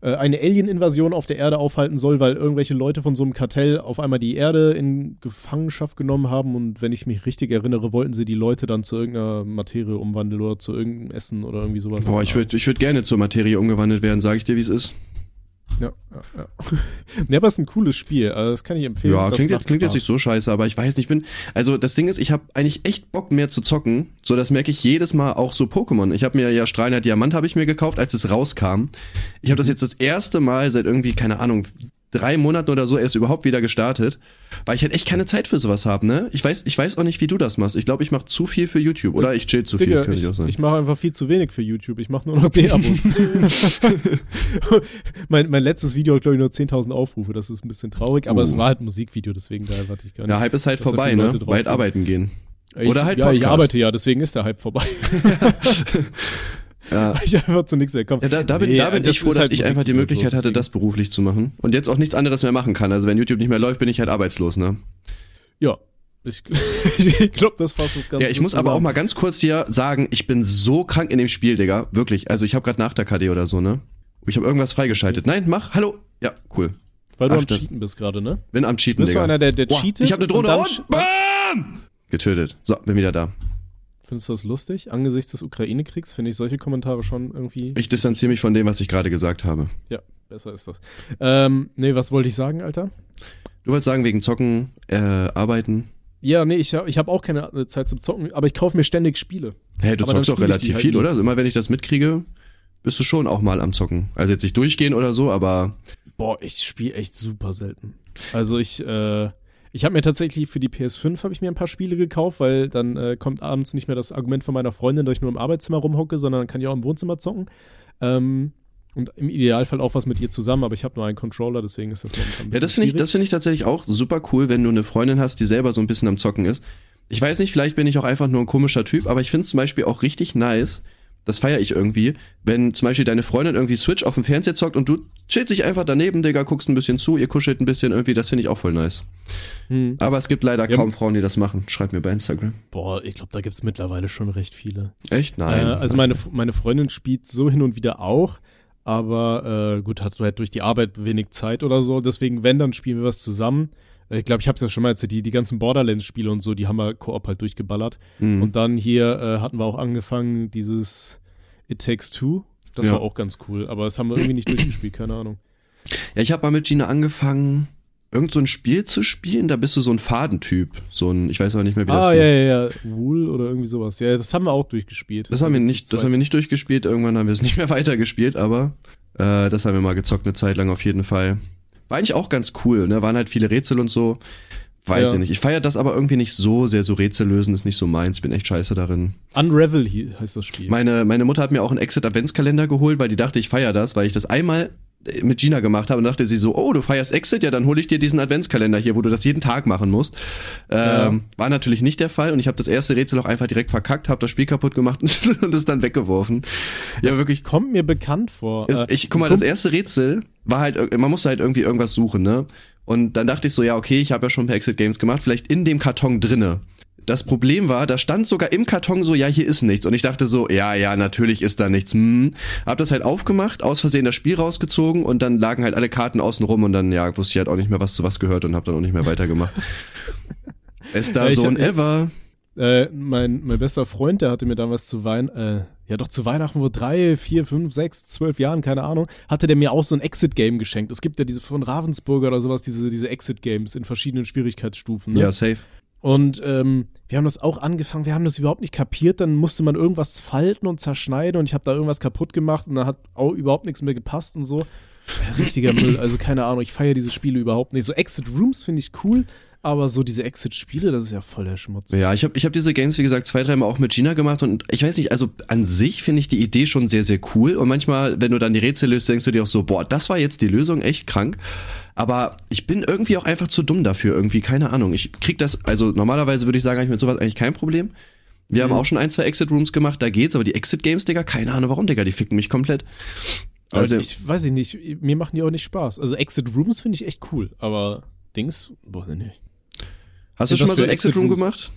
Speaker 3: äh, eine Alien-Invasion auf der Erde aufhalten soll, weil irgendwelche Leute von so einem Kartell auf einmal die Erde in Gefangenschaft genommen haben und wenn ich mich richtig erinnere, wollten sie die Leute dann zu irgendeiner Materie umwandeln oder zu irgendeinem Essen oder irgendwie sowas.
Speaker 2: Boah, ich würde ich würd gerne zur Materie umgewandelt werden, sage ich dir, wie es ist.
Speaker 3: Ja, ja, ja. nee, aber es ist ein cooles Spiel, also das kann ich empfehlen.
Speaker 2: Ja, klingt, jetzt, klingt jetzt nicht so scheiße, aber ich weiß nicht, ich bin, also das Ding ist, ich habe eigentlich echt Bock mehr zu zocken, so das merke ich jedes Mal auch so Pokémon. Ich habe mir ja Strahlender Diamant habe ich mir gekauft, als es rauskam. Ich habe das jetzt das erste Mal seit irgendwie, keine Ahnung, drei Monaten oder so erst überhaupt wieder gestartet, weil ich halt echt keine Zeit für sowas habe, ne? Ich weiß, ich weiß auch nicht, wie du das machst. Ich glaube, ich mache zu viel für YouTube oder ich chill zu viel,
Speaker 3: Digga,
Speaker 2: das könnte ich auch
Speaker 3: ich,
Speaker 2: sein.
Speaker 3: ich mache einfach viel zu wenig für YouTube. Ich mache nur noch D-Abos. mein, mein letztes Video hat, glaube ich, nur 10.000 Aufrufe. Das ist ein bisschen traurig, aber
Speaker 2: Uh.
Speaker 3: es war halt ein Musikvideo, deswegen da warte ich gar nicht.
Speaker 2: ja, Hype ist halt vorbei, ne? Weit arbeiten gehen.
Speaker 3: Ich,
Speaker 2: oder halt
Speaker 3: Ja, ich
Speaker 2: Podcast.
Speaker 3: arbeite ja, deswegen ist der Hype vorbei.
Speaker 2: Ja.
Speaker 3: ich einfach zu nichts mehr komme.
Speaker 2: Ja, da, da bin,
Speaker 3: Nee,
Speaker 2: da bin
Speaker 3: das
Speaker 2: ich froh, dass
Speaker 3: halt
Speaker 2: ich einfach die Möglichkeit hatte, das beruflich zu machen. Und jetzt auch nichts anderes mehr machen kann. Also wenn YouTube nicht mehr läuft, bin ich halt arbeitslos, ne?
Speaker 3: Ja, ich, ich glaube, das fasst das Ganze
Speaker 2: Ja, ich muss aber auch
Speaker 3: zusammen.
Speaker 2: mal ganz kurz hier sagen, ich bin so krank in dem Spiel, Digga. Wirklich. Also ich habe gerade nach der KD oder so, ne? Ich habe irgendwas freigeschaltet. Nein, mach. Hallo. Ja, cool.
Speaker 3: Weil du
Speaker 2: Ach,
Speaker 3: am Cheaten bist gerade, ne?
Speaker 2: Bin am Cheaten,
Speaker 3: Bist du
Speaker 2: Digga.
Speaker 3: einer, der, der
Speaker 2: Boah,
Speaker 3: cheatet?
Speaker 2: ich habe eine Drohne
Speaker 3: dann
Speaker 2: und,
Speaker 3: sch-
Speaker 2: BAM! Getötet. So, bin wieder da.
Speaker 3: Findest du das lustig? Angesichts des Ukraine-Kriegs finde ich solche Kommentare schon irgendwie.
Speaker 2: Ich distanziere mich von dem, was ich gerade gesagt habe.
Speaker 3: Ja, besser ist das. Ähm, nee, was wollte ich sagen, Alter?
Speaker 2: Du wolltest sagen, wegen Zocken, äh, Arbeiten.
Speaker 3: Ja, nee, ich, hab- ich habe auch keine Zeit zum Zocken, aber ich kaufe mir ständig Spiele.
Speaker 2: Hä, du
Speaker 3: Aber
Speaker 2: zockst doch relativ
Speaker 3: halt
Speaker 2: viel,
Speaker 3: nie.
Speaker 2: oder? Also immer wenn ich das mitkriege, bist du schon auch mal am Zocken. Also jetzt nicht durchgehen oder so, aber
Speaker 3: Boah, ich spiele echt super selten. Also ich, äh, ich habe mir tatsächlich für die PS5 habe ich mir ein paar Spiele gekauft, weil dann äh, kommt abends nicht mehr das Argument von meiner Freundin, dass ich nur im Arbeitszimmer rumhocke, sondern dann kann ich auch im Wohnzimmer zocken. Ähm, und im Idealfall auch was mit ihr zusammen, aber ich habe nur einen Controller, deswegen ist das momentan ein bisschen
Speaker 2: Ja, das finde ich, das finde ich tatsächlich auch super cool, wenn du eine Freundin hast, die selber so ein bisschen am Zocken ist. Ich weiß nicht, vielleicht bin ich auch einfach nur ein komischer Typ, aber ich finde es zum Beispiel auch richtig nice, das feiere ich irgendwie, wenn zum Beispiel deine Freundin irgendwie Switch auf dem Fernseher zockt und du chillst dich einfach daneben, Digga, guckst ein bisschen zu, ihr kuschelt ein bisschen irgendwie, das finde ich auch voll nice.
Speaker 3: Hm.
Speaker 2: Aber es gibt leider
Speaker 3: Ja.
Speaker 2: kaum Frauen, die das machen. Schreib mir bei Instagram.
Speaker 3: Boah, ich glaube, da gibt's mittlerweile schon recht viele.
Speaker 2: Echt? Nein.
Speaker 3: Äh, also meine, meine Freundin spielt so hin und wieder auch, aber äh, gut, hat halt durch die Arbeit wenig Zeit oder so. Deswegen, wenn, dann spielen wir was zusammen. Äh, Ich glaube, ich habe es ja schon mal erzählt, die, die ganzen Borderlands-Spiele und so, die haben wir Koop halt durchgeballert.
Speaker 2: Mhm.
Speaker 3: Und dann hier äh, hatten wir auch angefangen, dieses It Takes Two. Das
Speaker 2: Ja.
Speaker 3: war auch ganz cool, aber das haben wir irgendwie nicht durchgespielt, keine Ahnung.
Speaker 2: Ja, ich habe mal mit Gina angefangen, irgend so ein Spiel zu spielen, da bist du so ein Fadentyp. So ein, ich weiß aber nicht mehr, wie das
Speaker 3: Ah,
Speaker 2: hieß.
Speaker 3: ja, ja, ja. Wool oder irgendwie sowas. Ja, das haben wir auch durchgespielt.
Speaker 2: Das haben wir nicht, das haben wir nicht durchgespielt. Irgendwann haben wir es nicht mehr weitergespielt, aber äh, das haben wir mal gezockt eine Zeit lang auf jeden Fall. War eigentlich auch ganz cool, ne? Waren halt viele Rätsel und so. Weiß
Speaker 3: Ja.
Speaker 2: ich nicht. Ich feiere das aber irgendwie nicht so sehr. So Rätsel lösen ist nicht so meins. Ich bin echt scheiße darin.
Speaker 3: Unravel heißt das Spiel.
Speaker 2: Meine, meine Mutter hat mir auch einen Exit-Adventskalender geholt, weil die dachte, ich feiere das, weil ich das einmal mit Gina gemacht habe und dachte sie so, oh, du feierst Exit, ja, dann hole ich dir diesen Adventskalender hier, wo du das jeden Tag machen musst. Ähm, War natürlich nicht der Fall und ich habe das erste Rätsel auch einfach direkt verkackt, habe das Spiel kaputt gemacht und es dann weggeworfen. Ja,
Speaker 3: Das
Speaker 2: wirklich.
Speaker 3: kommt mir bekannt vor.
Speaker 2: Es,
Speaker 3: Äh,
Speaker 2: ich, guck mal, das erste Rätsel war halt, man musste halt irgendwie irgendwas suchen, ne? Und dann dachte ich so, ja, okay, ich habe ja schon ein paar Exit Games gemacht, vielleicht in dem Karton drinne. Das Problem war, da stand sogar im Karton so, ja, hier ist nichts. Und ich dachte so, ja, ja, natürlich ist da nichts. Hm. Hab das halt aufgemacht, aus Versehen das Spiel rausgezogen und dann lagen halt alle Karten außen rum und dann, ja, wusste ich halt auch nicht mehr, was zu was gehört und hab dann auch nicht mehr weitergemacht. Es da so ein Ever.
Speaker 3: Äh, mein, mein bester Freund, der hatte mir damals zu Weihnachten, äh, ja doch zu Weihnachten vor drei, vier, fünf, sechs, zwölf Jahren, keine Ahnung, hatte der mir auch so ein Exit-Game geschenkt. Es gibt ja diese von Ravensburger oder sowas, diese, diese Exit-Games in verschiedenen Schwierigkeitsstufen. Ne?
Speaker 2: Ja, safe.
Speaker 3: Und ähm, wir haben das auch angefangen, wir haben das überhaupt nicht kapiert, dann musste man irgendwas falten und zerschneiden und ich habe da irgendwas kaputt gemacht und dann hat auch überhaupt nichts mehr gepasst und so. Richtiger Müll, also keine Ahnung, ich feiere diese Spiele überhaupt nicht. So Exit Rooms finde ich cool, aber so diese Exit-Spiele, das ist ja voll der Schmutz.
Speaker 2: Ja, ich habe ich hab diese Games, wie gesagt, zwei, dreimal auch mit Gina gemacht und ich weiß nicht, also an sich finde ich die Idee schon sehr, sehr cool und manchmal, wenn du dann die Rätsel löst, denkst du dir auch so, boah, das war jetzt die Lösung, echt krank. Aber ich bin irgendwie auch einfach zu dumm dafür, irgendwie, keine Ahnung. Ich krieg das, also normalerweise würde ich sagen, ich mit sowas eigentlich kein Problem. Wir haben auch schon ein, zwei Exit-Rooms gemacht, da geht's, aber die Exit-Games, Digga, keine Ahnung warum, Digga, die ficken mich komplett.
Speaker 3: Also ich weiß ich nicht, mir machen die auch nicht Spaß. Also Exit Rooms finde ich echt cool, aber Dings, boah, nee.
Speaker 2: Hast du schon mal so ein Exit-Room
Speaker 3: Exit-Rooms?
Speaker 2: gemacht?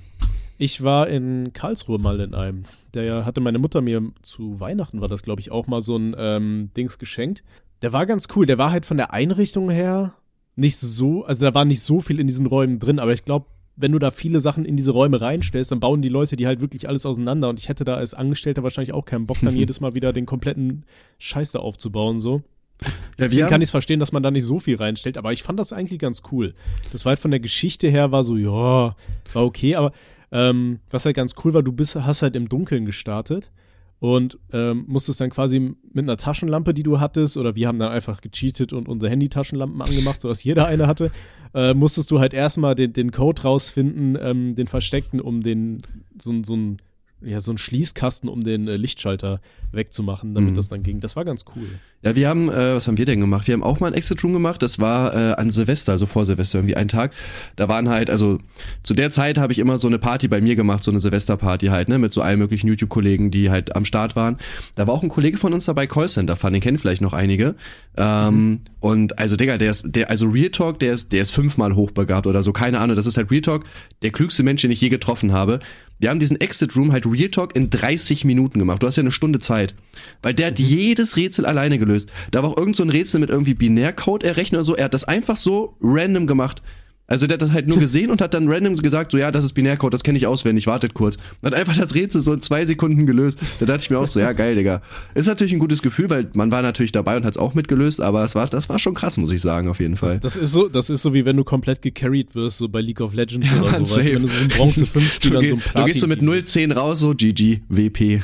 Speaker 3: Ich war in Karlsruhe mal in einem. Der hatte meine Mutter mir zu Weihnachten, war das glaube ich, auch mal so ein ähm, Dings geschenkt. Der war ganz cool. Der war halt von der Einrichtung her nicht so, also da war nicht so viel in diesen Räumen drin, aber ich glaube, wenn du da viele Sachen in diese Räume reinstellst, dann bauen die Leute die halt wirklich alles auseinander und ich hätte da als Angestellter wahrscheinlich auch keinen Bock, dann jedes Mal wieder den kompletten Scheiß da aufzubauen, so.
Speaker 2: Ja,
Speaker 3: Deswegen kann ich es verstehen, dass man da nicht so viel reinstellt, aber ich fand das eigentlich ganz cool. Das war halt von der Geschichte her, war so, ja, war okay, aber ähm, was halt ganz cool war, du bist, hast halt im Dunkeln gestartet und ähm, musstest dann quasi mit einer Taschenlampe, die du hattest, oder wir haben dann einfach gecheatet und unsere Handy-Taschenlampen angemacht, sodass jeder eine hatte, äh, musstest du halt erstmal den, den Code rausfinden, ähm, den versteckten, um den, so, so ein ja, so ein Schließkasten, um den äh, Lichtschalter wegzumachen, damit
Speaker 2: Mhm.
Speaker 3: das dann ging. Das war ganz cool.
Speaker 2: Ja, wir haben, äh, was haben wir denn gemacht? Wir haben auch mal ein Exit Room gemacht. Das war äh, an Silvester, also vor Silvester irgendwie ein Tag. Da waren halt, also zu der Zeit habe ich immer so eine Party bei mir gemacht, so eine Silvesterparty halt, ne, mit so allen möglichen YouTube-Kollegen, die halt am Start waren. Da war auch ein Kollege von uns dabei, Callcenter Fun, den kennen vielleicht noch einige. Ähm, Und also, Digga, der ist, der, also Real Talk, der ist, der ist fünfmal hochbegabt oder so, keine Ahnung. Das ist halt Real Talk, der klügste Mensch, den ich je getroffen habe. Wir haben diesen Exit Room halt Real Talk in 30 Minuten gemacht. Du hast ja eine Stunde Zeit. Weil der hat jedes Rätsel alleine gelöst. Da war auch irgend so ein Rätsel mit irgendwie Binärcode errechnen oder so. Er hat das einfach so random gemacht. Also der hat das halt nur gesehen und hat dann random gesagt, so ja, das ist Binärcode, das kenne ich auswendig, wartet kurz. Und hat einfach das Rätsel so in zwei Sekunden gelöst. Da dachte ich mir auch so, ja geil, Digga. Ist natürlich ein gutes Gefühl, weil man war natürlich dabei und hat es auch mitgelöst, aber es war, das war schon krass, muss ich sagen, auf jeden Fall.
Speaker 3: Das ist so, das ist so wie wenn du komplett gecarried wirst, so bei League of Legends
Speaker 2: Ja,
Speaker 3: oder
Speaker 2: Mann,
Speaker 3: so, weißt wenn du so ein Bronze 5
Speaker 2: Du,
Speaker 3: Spieler
Speaker 2: geh,
Speaker 3: so ein
Speaker 2: du gehst so mit
Speaker 3: Platin
Speaker 2: 0,10 raus, so GG, WP.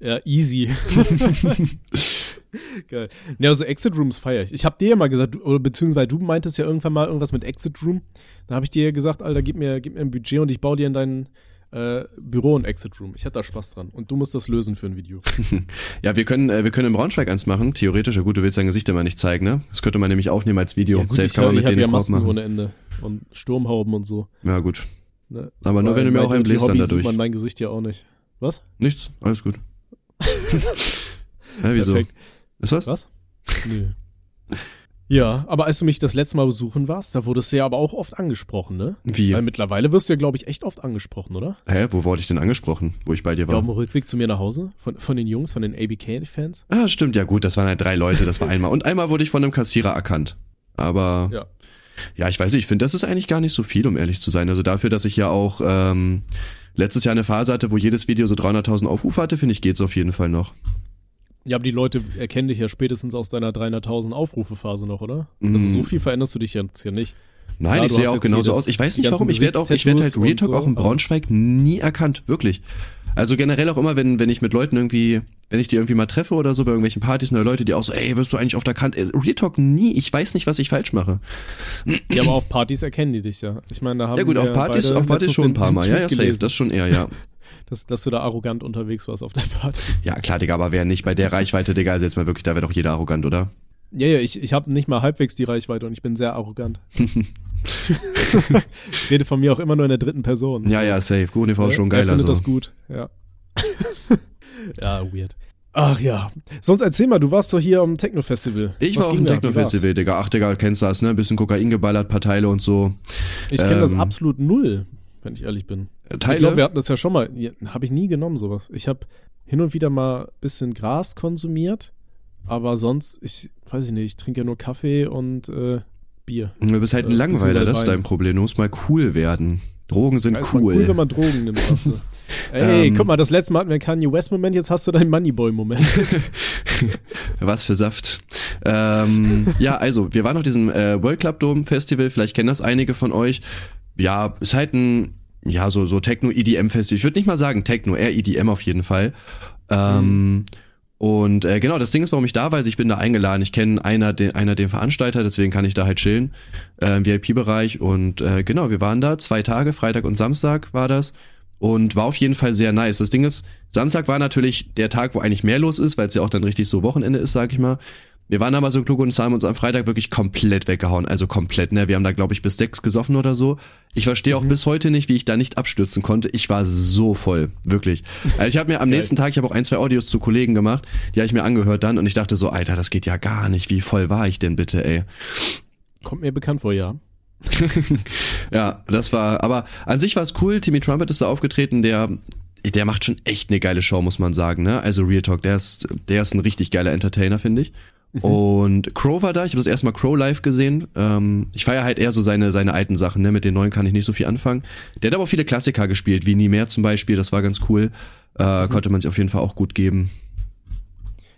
Speaker 3: Ja, easy. Geil. Ja, also Exit Rooms feiere ich. Ich habe dir ja mal gesagt, oder beziehungsweise du meintest ja irgendwann mal irgendwas mit Exit Room. Da habe ich dir ja gesagt, Alter, gib mir, gib mir ein Budget und ich baue dir in dein äh, Büro ein Exit Room. Ich hatte da Spaß dran. Und du musst das lösen für ein Video.
Speaker 2: Ja, wir können, äh, wir können im Braunschweig eins machen, theoretisch. Ja gut, du willst dein Gesicht immer nicht zeigen, ne? Das könnte man nämlich aufnehmen als Video.
Speaker 3: Ja, gut,
Speaker 2: Safe
Speaker 3: ich
Speaker 2: kann man mit denen
Speaker 3: ja Masken
Speaker 2: machen.
Speaker 3: ohne Ende. Und Sturmhauben und so.
Speaker 2: Ja, gut.
Speaker 3: Ne?
Speaker 2: Aber nur
Speaker 3: Weil
Speaker 2: wenn du mir auch einen bläst dann
Speaker 3: Hobby sieht
Speaker 2: dadurch.
Speaker 3: man mein Gesicht ja auch nicht. Was?
Speaker 2: Nichts, alles gut. ja, wieso?
Speaker 3: Perfekt.
Speaker 2: Ist was?
Speaker 3: Was? Nö. Ja, aber als du mich das letzte Mal besuchen warst, da wurdest du ja aber auch oft angesprochen, ne?
Speaker 2: Wie?
Speaker 3: Weil mittlerweile wirst du ja, glaube ich, echt oft angesprochen, oder?
Speaker 2: Hä, wo wurde ich denn angesprochen, wo ich bei dir
Speaker 3: Ja, auf
Speaker 2: war?
Speaker 3: dem Rückweg zu mir nach Hause von, von den Jungs, von den ABK-Fans.
Speaker 2: Ah, stimmt, ja gut, das waren halt drei Leute, das war einmal. Und einmal wurde ich von einem Kassierer erkannt. Aber
Speaker 3: Ja.
Speaker 2: ja, ich weiß nicht, ich finde, das ist eigentlich gar nicht so viel, um ehrlich zu sein. Also dafür, dass ich ja auch ähm, letztes Jahr eine Phase hatte, wo jedes Video so 300.000 Aufrufe hatte, finde ich, geht's auf jeden Fall noch.
Speaker 3: Ja, aber die Leute erkennen dich ja spätestens aus deiner 300.000 Aufrufe-Phase noch, oder?
Speaker 2: Mhm.
Speaker 3: Also so viel veränderst du dich jetzt ja nicht.
Speaker 2: Nein,
Speaker 3: Klar,
Speaker 2: ich sehe auch genauso
Speaker 3: hier
Speaker 2: aus. Ich weiß nicht warum. Ich werde auch, ich werde halt Real Talk
Speaker 3: so,
Speaker 2: auch in Braunschweig nie erkannt, wirklich. Also generell auch immer, wenn, wenn ich mit Leuten irgendwie, wenn ich die irgendwie mal treffe oder so bei irgendwelchen Partys, neue Leute, die auch so, ey, wirst du eigentlich oft erkannt? Äh, Real Talk nie. Ich weiß nicht, was ich falsch mache.
Speaker 3: Ja, aber auf Partys erkennen die dich ja. Ich meine, da haben
Speaker 2: Ja gut, auf Partys, auf Partys schon ein paar Mal. Ja, ja, safe. Das schon eher, ja.
Speaker 3: dass, dass du da arrogant unterwegs warst auf der Party.
Speaker 2: Ja, klar, Digga, aber wer nicht bei der Reichweite, Digga, also jetzt mal wirklich, da wäre doch jeder arrogant, oder?
Speaker 3: Ja, ja, ich, ich habe nicht mal halbwegs die Reichweite und ich bin sehr arrogant. ich rede von mir auch immer nur in der dritten Person.
Speaker 2: Ja, ja, safe. Gute TV ist schon
Speaker 3: geil.
Speaker 2: Ich
Speaker 3: finde
Speaker 2: also.
Speaker 3: das gut, ja. ja, weird. Ach ja. Sonst erzähl mal, du warst doch hier am Techno-Festival.
Speaker 2: Ich
Speaker 3: Was
Speaker 2: war auf dem Techno-Festival, Digga. Ach, Digga, kennst das, ne? Ein bisschen Kokain geballert, paar Teile und so.
Speaker 3: Ich kenne das
Speaker 2: Ähm,
Speaker 3: absolut null, wenn ich ehrlich bin. Ich
Speaker 2: Teile?
Speaker 3: glaube, wir hatten das ja schon mal. Habe ich nie genommen, sowas. Ich habe hin und wieder mal ein bisschen Gras konsumiert, aber sonst, ich weiß ich nicht, ich trinke ja nur Kaffee und äh, Bier.
Speaker 2: du bist halt ein
Speaker 3: äh,
Speaker 2: Langweiler, das ist dein Problem. Du musst mal cool werden. Drogen sind cool.
Speaker 3: cool, wenn man Drogen nimmt. Ey,
Speaker 2: Ähm.
Speaker 3: guck mal, das letzte Mal hatten wir einen Kanye West-Moment, jetzt hast du deinen Moneyboy-Moment.
Speaker 2: Was für Saft. Ähm, ja, also, wir waren auf diesem äh, World Club Dome Festival, vielleicht kennen das einige von euch. Ja, ist halt ein, ja, so, so Techno-EDM-Festival. Ich würde nicht mal sagen Techno, eher EDM auf jeden Fall. Ähm, Und äh, genau, das Ding ist, warum ich da war, ich bin da eingeladen. Ich kenne einer den, einer den Veranstalter, deswegen kann ich da halt chillen äh, im VIP-Bereich. Und äh, genau, wir waren da zwei Tage, Freitag und Samstag war das. Und war auf jeden Fall sehr nice. Das Ding ist, Samstag war natürlich der Tag, wo eigentlich mehr los ist, weil es ja auch dann richtig so Wochenende ist, sag ich mal. Wir waren aber so klug und haben uns am Freitag wirklich komplett weggehauen. Also komplett, ne? Wir haben da, glaube ich, bis sechs gesoffen oder so. Ich verstehe auch bis heute nicht, wie ich da nicht abstürzen konnte. Ich war so voll, wirklich. Also ich habe mir am nächsten Tag, ich habe auch ein, zwei Audios zu Kollegen gemacht, die habe ich mir angehört dann und ich dachte so, Alter, das geht ja gar nicht. Wie voll war ich denn bitte, ey?
Speaker 3: Kommt mir bekannt vor, ja.
Speaker 2: Ja, das war, aber an sich war es cool. Timmy Trumpet ist da aufgetreten, der, der macht schon echt eine geile Show, muss man sagen, ne? Also Real Talk, der ist, der ist ein richtig geiler Entertainer, finde ich. Und Crow war da, ich habe das erste Mal Crow live gesehen. Ähm, ich feiere halt eher so seine, seine alten Sachen, ne? Mit den neuen kann ich nicht so viel anfangen. Der hat aber auch viele Klassiker gespielt, wie Nie mehr zum Beispiel, das war ganz cool. Äh, Konnte man sich auf jeden Fall auch gut geben.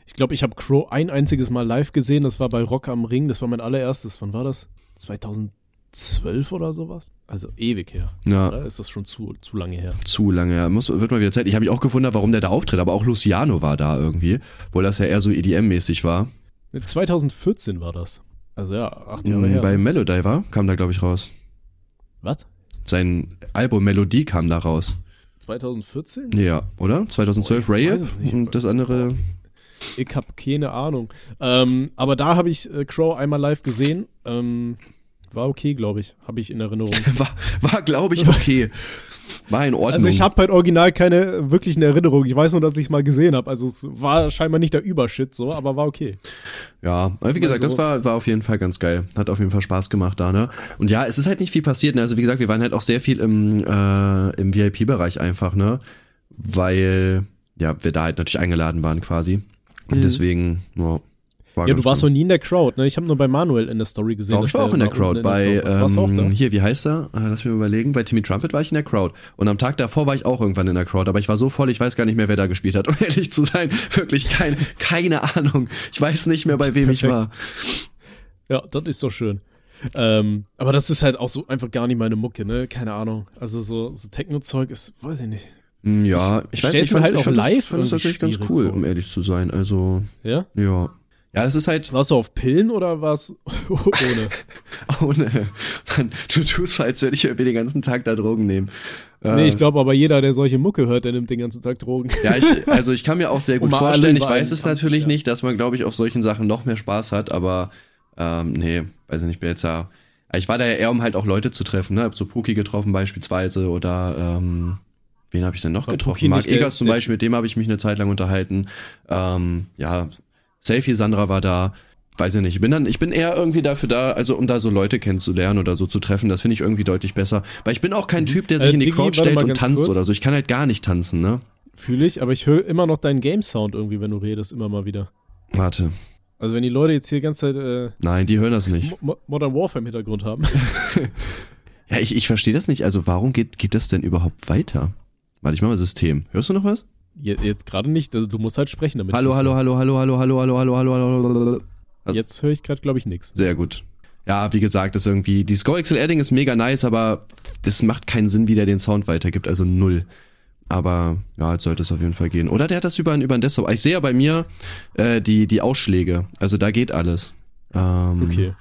Speaker 3: Ich glaube, ich habe Crow ein einziges Mal live gesehen. Das war bei Rock am Ring. Das war mein allererstes. Wann war das? 2012 oder sowas? Also ewig her.
Speaker 2: Ja.
Speaker 3: Oder ist das schon zu, zu lange her?
Speaker 2: Zu lange, ja. Muss, wird mal wieder Zeit. Ich habe mich auch gewundert, warum der da auftritt, aber auch Luciano war da irgendwie, obwohl das ja eher so EDM-mäßig war.
Speaker 3: Ne, 2014 war das. Also ja, acht Jahre
Speaker 2: Mhm,
Speaker 3: her.
Speaker 2: Bei Melodiver kam da, glaube ich, raus.
Speaker 3: Was?
Speaker 2: Sein Album Melodie kam da raus.
Speaker 3: 2014?
Speaker 2: Ja, oder? 2012
Speaker 3: Oh, nicht.
Speaker 2: und das andere.
Speaker 3: Ich habe keine Ahnung. Ähm, aber da habe ich äh, Crow einmal live gesehen. Ähm, war okay, glaube ich. Habe ich in Erinnerung.
Speaker 2: War, war glaube ich, okay. War in Ordnung.
Speaker 3: Also ich habe halt original keine wirklichen Erinnerungen. Ich weiß nur, dass ich es mal gesehen habe. Also es war scheinbar nicht der Übershit so, aber war okay.
Speaker 2: Ja, aber wie gesagt,
Speaker 3: Also-
Speaker 2: das war, war auf jeden Fall ganz geil. Hat auf jeden Fall Spaß gemacht da, ne? Und ja, es ist halt nicht viel passiert, ne? Also wie gesagt, wir waren halt auch sehr viel im, äh, im VIP-Bereich einfach, ne? Weil, ja, wir da halt natürlich eingeladen waren quasi. Und
Speaker 3: Mhm.
Speaker 2: deswegen, ja. War
Speaker 3: Ja, du warst
Speaker 2: cool.
Speaker 3: noch nie in der Crowd, ne? Ich habe nur bei Manuel in der Story gesehen.
Speaker 2: Doch, ich war auch in der Crowd.
Speaker 3: unten
Speaker 2: Bei,
Speaker 3: in der Warst du auch da?
Speaker 2: ähm, hier, wie heißt er? Äh, lass mich mal überlegen. Bei Timmy Trumpet war ich in der Crowd. Und am Tag davor war ich auch irgendwann in der Crowd. Aber ich war so voll, ich weiß gar nicht mehr, wer da gespielt hat. Um ehrlich zu sein, wirklich kein, keine Ahnung. Ich weiß nicht mehr, bei wem ich
Speaker 3: Perfekt.
Speaker 2: war.
Speaker 3: Ja, das ist doch schön. Ähm, aber das ist halt auch so einfach gar nicht meine Mucke, ne? Keine Ahnung. Also so, so Techno-Zeug ist, weiß ich nicht.
Speaker 2: Mm, Ja, ich, weiß
Speaker 3: stell's
Speaker 2: ich
Speaker 3: mir halt
Speaker 2: ich
Speaker 3: auch
Speaker 2: fand das-
Speaker 3: live
Speaker 2: fand das natürlich ganz cool,
Speaker 3: vor.
Speaker 2: um ehrlich zu sein. Also,
Speaker 3: Ja?
Speaker 2: ja. Ja, es ist halt
Speaker 3: Warst du auf Pillen oder war's ohne?
Speaker 2: ohne. Mann, du tust so, als würde ich irgendwie den ganzen Tag da Drogen nehmen. Äh,
Speaker 3: Nee, ich glaube aber jeder, der solche Mucke hört, der nimmt den ganzen Tag Drogen.
Speaker 2: Ja, ich, also ich kann mir auch sehr gut vorstellen, ich weiß es natürlich
Speaker 3: scheren.
Speaker 2: nicht, dass man, glaube ich, auf solchen Sachen noch mehr Spaß hat, aber ähm, nee, weiß ich nicht, ich bin jetzt ja. Ich war da ja eher, um halt auch Leute zu treffen, ne? Hab so Puki getroffen beispielsweise oder ähm, wen habe ich denn noch
Speaker 3: War
Speaker 2: getroffen?
Speaker 3: Puki der-
Speaker 2: Egers zum Beispiel, mit dem habe ich mich eine Zeit lang unterhalten. Ähm, ja, Selfie Sandra war da. Weiß ich nicht. Ich bin dann, ich bin eher irgendwie dafür da, also um da so Leute kennenzulernen oder so zu treffen. Das finde ich irgendwie deutlich besser. Weil ich bin auch kein Typ, der sich
Speaker 3: Äh,
Speaker 2: in die
Speaker 3: Diggi,
Speaker 2: Crowd stellt und tanzt
Speaker 3: kurz.
Speaker 2: oder so. Ich kann halt gar nicht tanzen, ne?
Speaker 3: Fühle ich, aber ich höre immer noch deinen Game-Sound irgendwie, wenn du redest, immer mal wieder.
Speaker 2: Warte.
Speaker 3: Also wenn die Leute jetzt hier die ganze Zeit äh,
Speaker 2: Nein, die hören das nicht.
Speaker 3: Mo Modern Warfare im Hintergrund haben.
Speaker 2: Ja, ich, ich verstehe das nicht. Also warum geht, geht das denn überhaupt weiter? Warte, ich mach mal System. Hörst du noch was?
Speaker 3: Je- Jetzt gerade nicht, also du musst halt sprechen damit.
Speaker 2: Hallo, hallo, hallo, hallo, hallo, hallo, hallo, hallo, hallo, hallo, hallo. Also-
Speaker 3: Jetzt höre ich gerade, glaube ich, nichts.
Speaker 2: Sehr gut. Ja, wie gesagt, das irgendwie, die Score XLR-Ding ist mega nice, aber das macht keinen Sinn, wie der den Sound weitergibt, also null. Aber ja, jetzt sollte es auf jeden Fall gehen. Oder der hat das über einen über einen Desktop. Ich sehe ja bei mir äh, die, die Ausschläge. Also da geht alles. Ähm,
Speaker 3: Okay.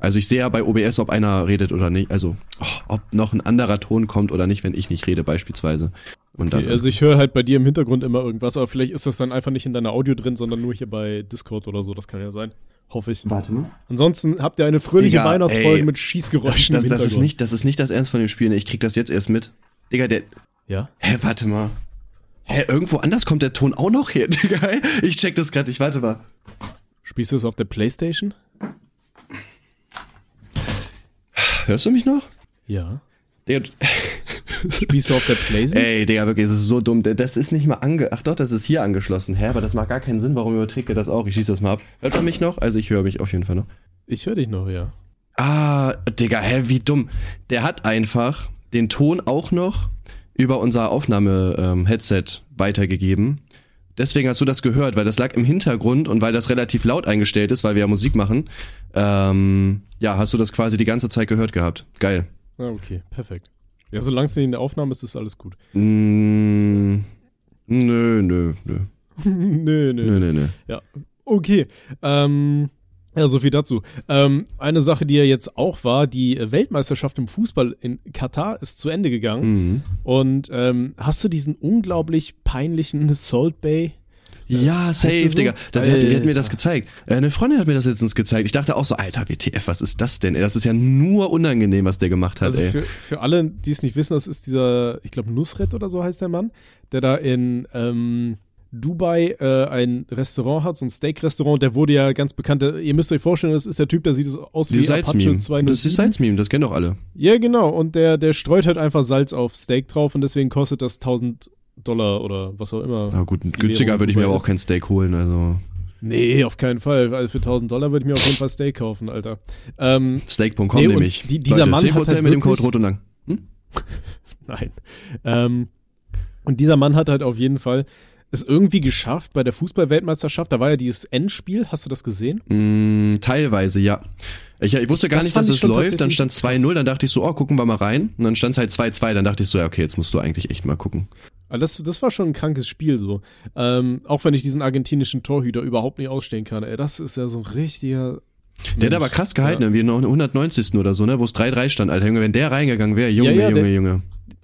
Speaker 2: Also ich sehe ja bei OBS, ob einer redet oder nicht. Also oh, ob noch ein anderer Ton kommt oder nicht, wenn ich nicht rede beispielsweise. Und
Speaker 3: Okay,
Speaker 2: das
Speaker 3: also ich höre halt bei dir im Hintergrund immer irgendwas, aber vielleicht ist das dann einfach nicht in deiner Audio drin, sondern nur hier bei Discord oder so. Das kann ja sein. Hoffe ich.
Speaker 2: Warte mal.
Speaker 3: Ansonsten habt ihr eine fröhliche
Speaker 2: Digga,
Speaker 3: Weihnachtsfolge
Speaker 2: ey,
Speaker 3: mit
Speaker 2: Das,
Speaker 3: Schießgeräuschen
Speaker 2: das,
Speaker 3: im
Speaker 2: das, ist nicht, das ist nicht das Ernst von dem Spiel. ne? Ich krieg das jetzt erst mit. Digga, der.
Speaker 3: Ja?
Speaker 2: Hä, warte mal. Hä, irgendwo anders kommt der Ton auch noch her, Digga. Ich check das gerade nicht. Warte mal.
Speaker 3: Spielst du das auf der Playstation?
Speaker 2: Hörst du mich noch?
Speaker 3: Ja.
Speaker 2: Digga,
Speaker 3: Spielst du auf der Playstation?
Speaker 2: ey, Digga, wirklich, das ist so dumm. Das ist nicht mal ange. Ach doch, das ist hier angeschlossen. Hä, aber das macht gar keinen Sinn. Warum überträgt er das auch? Ich schieße das mal ab. Hört man mich noch? Also ich höre mich auf jeden Fall noch.
Speaker 3: Ich höre dich noch, ja.
Speaker 2: Ah, Digga, hä, wie dumm. Der hat einfach den Ton auch noch über unser Aufnahme-Headset weitergegeben. Deswegen hast du das gehört, weil das lag im Hintergrund und weil das relativ laut eingestellt ist, weil wir ja Musik machen. Ähm, ja, hast du das quasi die ganze Zeit gehört gehabt. Geil.
Speaker 3: Ah, okay, perfekt. Ja, solange es nicht in der Aufnahme ist, ist alles gut.
Speaker 2: Mm, nö, nö, nö,
Speaker 3: nö, nö.
Speaker 2: nö, nö, nö.
Speaker 3: Ja, okay. Ähm, ja, so viel dazu. Ähm, eine Sache, die ja jetzt auch war, die Weltmeisterschaft im Fußball in Katar ist zu Ende gegangen.
Speaker 2: Mhm.
Speaker 3: Und ähm, hast du diesen unglaublich peinlichen Salt Bay?
Speaker 2: Ja, safe,
Speaker 3: so?
Speaker 2: Digga. Da, die, hat, die hat mir das gezeigt. Äh, Eine Freundin hat mir das letztens gezeigt. Ich dachte auch so, Alter, WTF, was ist das denn? Ey, das ist ja nur unangenehm, was der gemacht hat,
Speaker 3: Also
Speaker 2: ey.
Speaker 3: für, für alle, die es nicht wissen, das ist dieser, ich glaube, Nusret oder so heißt der Mann, der da in ähm, Dubai äh, ein Restaurant hat, so ein Steak-Restaurant, der wurde ja ganz bekannt. Der, ihr müsst euch vorstellen, das ist der Typ, der sieht aus wie
Speaker 2: Dieses
Speaker 3: Apache
Speaker 2: Salzmeme.
Speaker 3: 207.
Speaker 2: Das ist Salzmeme, das kennen doch alle.
Speaker 3: Ja, genau. Und der, der streut halt einfach Salz auf Steak drauf und deswegen kostet das 1000 Dollar oder was auch immer.
Speaker 2: Na gut,
Speaker 3: Die
Speaker 2: günstiger würde ich mir aber auch kein Steak holen, also.
Speaker 3: Nee, auf keinen Fall. Also für 1000 Dollar würde ich mir auf jeden Fall Steak kaufen, Alter. Ähm,
Speaker 2: Steak.com
Speaker 3: Nee,
Speaker 2: nämlich.
Speaker 3: die- dieser Mann
Speaker 2: 10%
Speaker 3: hat halt
Speaker 2: mit dem Code rot und lang.
Speaker 3: Nein. Ähm, und dieser Mann hat halt auf jeden Fall es irgendwie geschafft bei der Fußball-Weltmeisterschaft. Da war ja dieses Endspiel. Hast du das gesehen?
Speaker 2: Mm, teilweise, ja. Ich, ich wusste gar
Speaker 3: Das
Speaker 2: nicht, dass es läuft. Dann stand
Speaker 3: tatsächlich
Speaker 2: 2-0, dann dachte ich so, oh, gucken wir mal rein. Und dann stand es halt 2-2, dann dachte ich so, ja, okay, jetzt musst du eigentlich echt mal gucken.
Speaker 3: Also das, das war schon ein krankes Spiel so. Ähm, auch wenn ich diesen argentinischen Torhüter überhaupt nicht ausstehen kann. Ey, das ist ja so ein richtiger.
Speaker 2: Der hat aber krass gehalten,
Speaker 3: Ja.
Speaker 2: wie noch 190. oder so, ne, wo es 3-3 stand, Alter. Junge, wenn der reingegangen wäre, Junge,
Speaker 3: Ja, ja,
Speaker 2: Junge,
Speaker 3: der-
Speaker 2: Junge.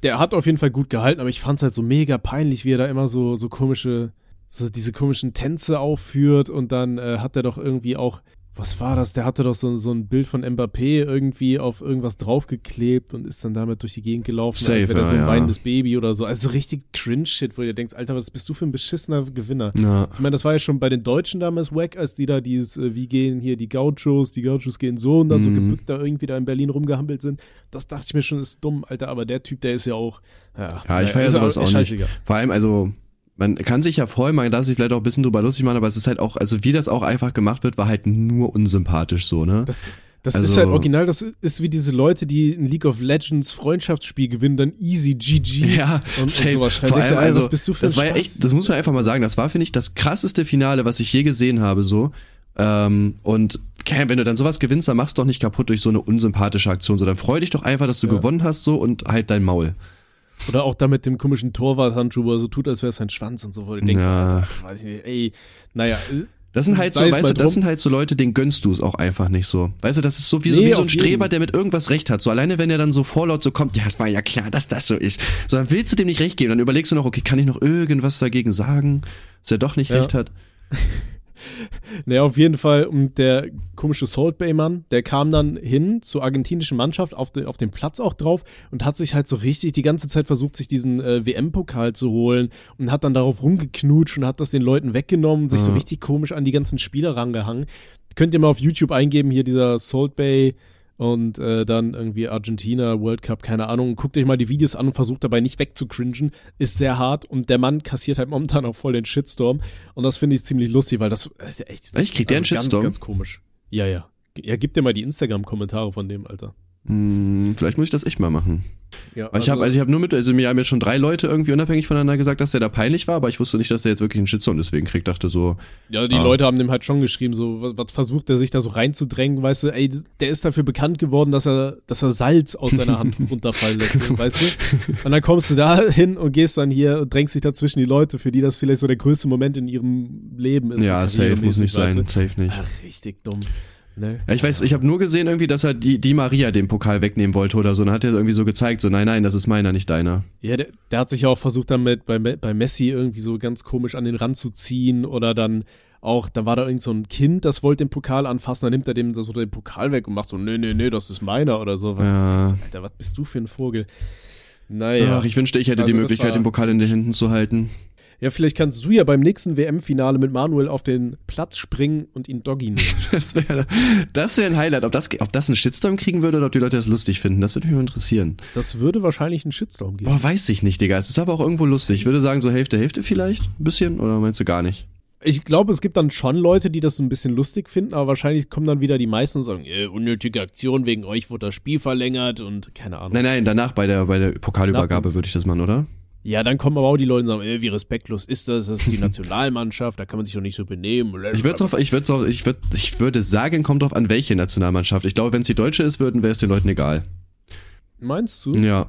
Speaker 3: Der hat auf jeden Fall gut gehalten, aber ich fand's halt so mega peinlich, wie er da immer so, so komische, so diese komischen Tänze aufführt und dann äh, hat er doch irgendwie auch, was war das? Der hatte doch so, so ein Bild von Mbappé irgendwie auf irgendwas draufgeklebt und ist dann damit durch die Gegend gelaufen, als
Speaker 2: Safe,
Speaker 3: wäre er so ein
Speaker 2: ja, ja.
Speaker 3: weinendes Baby oder so. Also richtig Cringe-Shit, wo ihr denkt, Alter, was bist du für ein beschissener Gewinner?
Speaker 2: Na,
Speaker 3: Ich meine, das war ja schon bei den Deutschen damals wack, als die da dieses, äh, wie gehen hier die Gauchos, die Gauchos gehen so und dann so
Speaker 2: Mhm.
Speaker 3: gebückt da irgendwie da in Berlin rumgehampelt sind. Das dachte ich mir schon, ist dumm, Alter, aber der Typ, der ist ja auch. Ja,
Speaker 2: Ja, ich
Speaker 3: naja,
Speaker 2: feier
Speaker 3: ist
Speaker 2: sowas auch nicht.
Speaker 3: scheißegal.
Speaker 2: Vor allem, also, man kann sich ja freuen, man darf sich vielleicht auch ein bisschen drüber lustig machen, aber es ist halt auch, also wie das auch einfach gemacht wird, war halt nur unsympathisch so, ne?
Speaker 3: Das, das
Speaker 2: Also-
Speaker 3: ist halt original, das ist wie diese Leute, die in League of Legends Freundschaftsspiel gewinnen, dann easy GG
Speaker 2: Ja,
Speaker 3: und, und
Speaker 2: safe.
Speaker 3: sowas schreiben.
Speaker 2: Vor allem,
Speaker 3: Alter,
Speaker 2: also,
Speaker 3: was bist du für
Speaker 2: das
Speaker 3: ein
Speaker 2: war ja echt, das muss man einfach mal sagen, das war, finde ich, das krasseste Finale, was ich je gesehen habe, so. Ähm, und wenn du dann sowas gewinnst, dann machst du doch nicht kaputt durch so eine unsympathische Aktion, so dann freu dich doch einfach, dass du
Speaker 3: Ja.
Speaker 2: gewonnen hast, so und halt dein Maul.
Speaker 3: Oder auch da mit dem komischen Torwarthandschuh, wo er so tut, als wäre es sein Schwanz und so, wo du denkst,
Speaker 2: Ja.
Speaker 3: Alter, weiß ich nicht, ey, naja.
Speaker 2: Das sind halt so, weißt du, das sind halt so Leute, denen gönnst du es auch einfach nicht so. Weißt du, das ist so wie, so,
Speaker 3: Nee,
Speaker 2: wie so ein
Speaker 3: auf jeden.
Speaker 2: Streber, der mit irgendwas recht hat. So alleine, wenn er dann so vorlaut so kommt, ja, es war ja klar, dass das so ist. So, dann willst du dem nicht recht geben. Dann überlegst du noch, okay, kann ich noch irgendwas dagegen sagen, dass er doch nicht
Speaker 3: Ja.
Speaker 2: recht hat?
Speaker 3: Naja, auf jeden Fall. Und der komische Salt Bay Mann, der kam dann hin zur argentinischen Mannschaft auf, den auf den Platz auch drauf und hat sich halt so richtig die ganze Zeit versucht, sich diesen äh, WM-Pokal zu holen und hat dann darauf rumgeknutscht und hat das den Leuten weggenommen, sich so
Speaker 2: Ja.
Speaker 3: richtig komisch an die ganzen Spieler rangehangen. Könnt ihr mal auf YouTube eingeben, hier dieser Salt Bay und äh, dann irgendwie Argentina, World Cup, keine Ahnung. Guckt euch mal die Videos an und versucht dabei nicht wegzucringen. Ist sehr hart und der Mann kassiert halt momentan auch voll den Shitstorm. Und das finde ich ziemlich lustig, weil das ist echt.
Speaker 2: Echt? Kriegt der einen
Speaker 3: ganz,
Speaker 2: Shitstorm?
Speaker 3: Ganz komisch. Ja, ja. Ja, gib dir mal die Instagram-Kommentare von dem, Alter.
Speaker 2: Hm, vielleicht muss ich das echt mal machen.
Speaker 3: Ja,
Speaker 2: Weil ich habe also ich hab nur mit, also mir haben jetzt schon drei Leute irgendwie unabhängig voneinander gesagt, dass der da peinlich war, aber ich wusste nicht, dass der jetzt wirklich einen Shitstorm deswegen kriegt. Dachte so,
Speaker 3: ja, die
Speaker 2: Ah.
Speaker 3: Leute haben dem halt schon geschrieben, so, was, was versucht er sich da so reinzudrängen, weißt du, ey, der ist dafür bekannt geworden, dass er, dass er Salz aus seiner Hand runterfallen lässt, weißt du? Und dann kommst du da hin und gehst dann hier und drängst dich dazwischen die Leute, für die das vielleicht so der größte Moment in ihrem Leben ist.
Speaker 2: ja, safe muss nicht sein,
Speaker 3: weißt du?
Speaker 2: safe nicht.
Speaker 3: Ach, richtig dumm. Ne?
Speaker 2: Ja, ich weiß, ich habe nur gesehen irgendwie, dass er die, die Maria den Pokal wegnehmen wollte oder so. Und dann hat er irgendwie so gezeigt, so nein, nein, das ist meiner, nicht deiner.
Speaker 3: Ja, der, der hat sich ja auch versucht, damit bei, bei Messi irgendwie so ganz komisch an den Rand zu ziehen oder dann auch, da war da irgend so ein Kind, das wollte den Pokal anfassen, dann nimmt er dem so den Pokal weg und macht so, nee, nee, nee, das ist meiner oder so.
Speaker 2: Ja.
Speaker 3: Alter, was bist du für ein Vogel? Naja.
Speaker 2: Ach, ich wünschte, ich hätte
Speaker 3: Also
Speaker 2: die Möglichkeit, den Pokal in den Händen zu halten.
Speaker 3: Ja, vielleicht kannst du ja beim nächsten WM-Finale mit Manuel auf den Platz springen und ihn Doggy nehmen.
Speaker 2: Das wäre das wär ein Highlight. Ob das, ob das einen Shitstorm kriegen würde oder ob die Leute das lustig finden, das würde mich mal interessieren.
Speaker 3: Das würde wahrscheinlich einen Shitstorm geben.
Speaker 2: Boah, weiß ich nicht, Digga. Es ist aber auch irgendwo lustig. Ich würde sagen, so Hälfte, Hälfte vielleicht. Ein bisschen. Oder meinst du gar nicht?
Speaker 3: Ich glaube, es gibt dann schon Leute, die das so ein bisschen lustig finden, aber wahrscheinlich kommen dann wieder die meisten und sagen, äh, unnötige Aktion, wegen euch wurde das Spiel verlängert und keine Ahnung.
Speaker 2: Nein, nein, danach bei der, bei der Pokalübergabe würde ich das machen, oder?
Speaker 3: Ja, dann kommen aber auch die Leute und sagen, äh, wie respektlos ist das? Das ist die Nationalmannschaft, da kann man sich doch nicht so benehmen.
Speaker 2: Ich würde drauf, ich würde drauf, ich würde, ich würde sagen, kommt drauf an, welche Nationalmannschaft. Ich glaube, wenn es die deutsche ist, würden, wäre es den Leuten egal.
Speaker 3: Meinst du?
Speaker 2: Ja.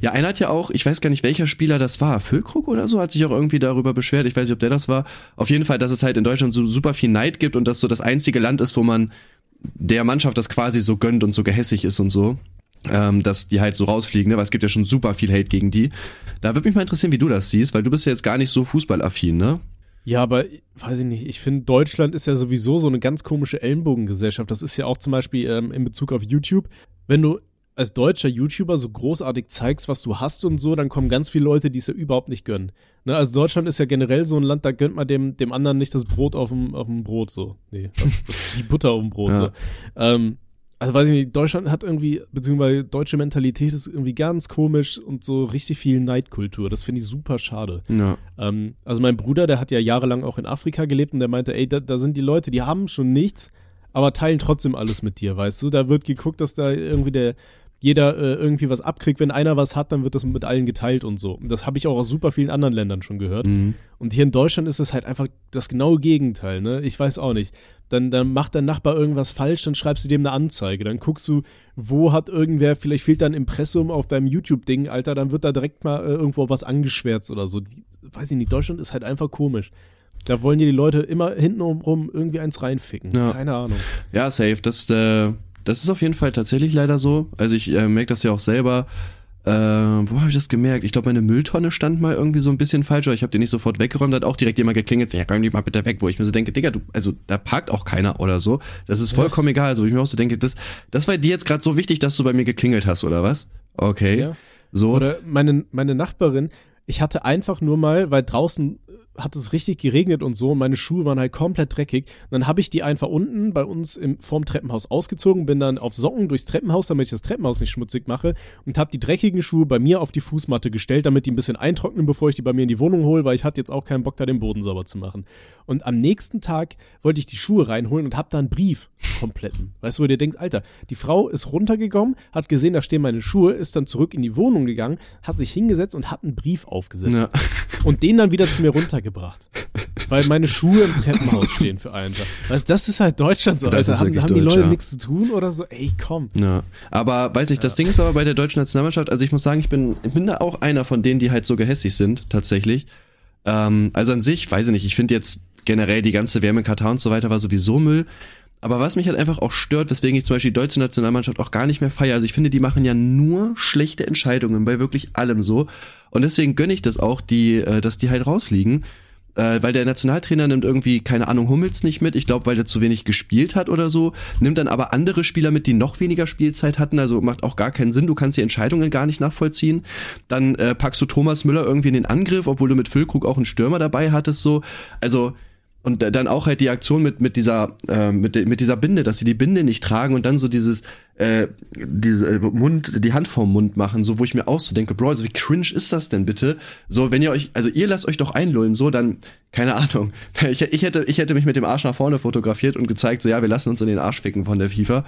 Speaker 2: Ja, einer hat ja auch, ich weiß gar nicht, welcher Spieler das war, Füllkrug oder so, hat sich auch irgendwie darüber beschwert, ich weiß nicht, ob der das war. Auf jeden Fall, dass es halt in Deutschland so super viel Neid gibt und das so das einzige Land ist, wo man der Mannschaft das quasi so gönnt und so gehässig ist und so, ähm, dass die halt so rausfliegen, ne? weil es gibt ja schon super viel Hate gegen die. Da würde mich mal interessieren, wie du das siehst, weil du bist ja jetzt gar nicht so fußballaffin, ne?
Speaker 3: Ja, aber weiß ich nicht. Ich finde, Deutschland ist ja sowieso so eine ganz komische Ellenbogengesellschaft. Das ist ja auch zum Beispiel ähm, in Bezug auf YouTube. Wenn du als deutscher YouTuber so großartig zeigst, was du hast und so, dann kommen ganz viele Leute, die es ja überhaupt nicht gönnen. Ne, also Deutschland ist ja generell so ein Land, da gönnt man dem, dem anderen nicht das Brot auf dem, auf dem Brot so. Nee, das, das, die Butter auf dem Brot
Speaker 2: Ja.
Speaker 3: so. Ähm, also weiß ich nicht, Deutschland hat irgendwie, beziehungsweise deutsche Mentalität ist irgendwie ganz komisch und so richtig viel Neidkultur. Das finde ich super schade.
Speaker 2: Ja.
Speaker 3: Ähm, also mein Bruder, der hat ja jahrelang auch in Afrika gelebt und der meinte, ey, da, da sind die Leute, die haben schon nichts, aber teilen trotzdem alles mit dir, weißt du? Da wird geguckt, dass da irgendwie der jeder äh, irgendwie was abkriegt. Wenn einer was hat, dann wird das mit allen geteilt und so. Und das habe ich auch aus super vielen anderen Ländern schon gehört.
Speaker 2: Mhm.
Speaker 3: Und hier in Deutschland ist es halt einfach das genaue Gegenteil, ne? Ich weiß auch nicht. Dann, dann macht dein Nachbar irgendwas falsch, dann schreibst du dem eine Anzeige. Dann guckst du, wo hat irgendwer, vielleicht fehlt da ein Impressum auf deinem YouTube-Ding, Alter, dann wird da direkt mal äh, irgendwo was angeschwärzt oder so. Die, weiß ich nicht, Deutschland ist halt einfach komisch. Da wollen dir die Leute immer hintenrum irgendwie eins reinficken.
Speaker 2: Ja.
Speaker 3: Keine Ahnung.
Speaker 2: Ja, safe. Das, äh, das ist auf jeden Fall tatsächlich leider so. Also ich äh, merke das ja auch selber. Äh, wo habe ich das gemerkt? Ich glaube, meine Mülltonne stand mal irgendwie so ein bisschen falsch, aber ich habe die nicht sofort weggeräumt. Da hat auch direkt jemand geklingelt, ja, räum die mal bitte weg, wo ich mir so denke, Digga, du, also da parkt auch keiner oder so. Das ist vollkommen egal. Also wo ich mir auch so denke, das, das war dir jetzt gerade so wichtig, dass du bei mir geklingelt hast, oder was? Okay.
Speaker 3: Ja.
Speaker 2: So.
Speaker 3: Oder meine, meine Nachbarin, ich hatte einfach nur mal, weil draußen hat es richtig geregnet und so und meine Schuhe waren halt komplett dreckig. Und dann habe ich die einfach unten bei uns im, vorm Treppenhaus ausgezogen, bin dann auf Socken durchs Treppenhaus, damit ich das Treppenhaus nicht schmutzig mache und habe die dreckigen Schuhe bei mir auf die Fußmatte gestellt, damit die ein bisschen eintrocknen, bevor ich die bei mir in die Wohnung hole, weil ich hatte jetzt auch keinen Bock, da den Boden sauber zu machen. Und am nächsten Tag wollte ich die Schuhe reinholen und habe da einen Brief kompletten. Weißt du, wo du dir denkst, Alter, die Frau ist runtergekommen, hat gesehen, da stehen meine Schuhe, ist dann zurück in die Wohnung gegangen, hat sich hingesetzt und hat einen Brief aufgesetzt.
Speaker 2: Ja.
Speaker 3: Und den dann wieder zu mir runtergebracht. Weil meine Schuhe im Treppenhaus stehen für einen Tag. Weißt du, das ist halt Deutschland so,
Speaker 2: Das
Speaker 3: Alter.
Speaker 2: ist
Speaker 3: Haben, haben die Leute
Speaker 2: ja.
Speaker 3: nichts zu tun oder so? Ey, komm.
Speaker 2: Ja, aber weiß ich, das Ding ist aber bei der deutschen Nationalmannschaft, also ich muss sagen, ich bin, ich bin da auch einer von denen, die halt so gehässig sind, tatsächlich. Ähm, also an sich, weiß ich nicht, ich finde jetzt generell die ganze WM in Katar und so weiter war sowieso Müll. Aber was mich halt einfach auch stört, weswegen ich zum Beispiel die deutsche Nationalmannschaft auch gar nicht mehr feiere, also ich finde, die machen ja nur schlechte Entscheidungen bei wirklich allem so. Und deswegen gönne ich das auch, die, äh, dass die halt rausfliegen. Äh, weil der Nationaltrainer nimmt irgendwie, keine Ahnung, Hummels nicht mit. Ich glaube, weil der zu wenig gespielt hat oder so. Nimmt dann aber andere Spieler mit, die noch weniger Spielzeit hatten. Also macht auch gar keinen Sinn. Du kannst die Entscheidungen gar nicht nachvollziehen. Dann äh, packst du Thomas Müller irgendwie in den Angriff, obwohl du mit Füllkrug auch einen Stürmer dabei hattest. So, also und da- dann auch halt die Aktion mit mit dieser äh, mit, mit dieser Binde, dass sie die Binde nicht tragen und dann so dieses äh, diese äh, Mund die Hand vorm Mund machen, so wo ich mir auch so denke, Bro, also wie cringe ist das denn bitte? So, wenn ihr euch also ihr lasst euch doch einlullen, so dann keine Ahnung. Ich, ich hätte ich hätte mich mit dem Arsch nach vorne fotografiert und gezeigt, so ja, wir lassen uns in den Arsch ficken von der FIFA.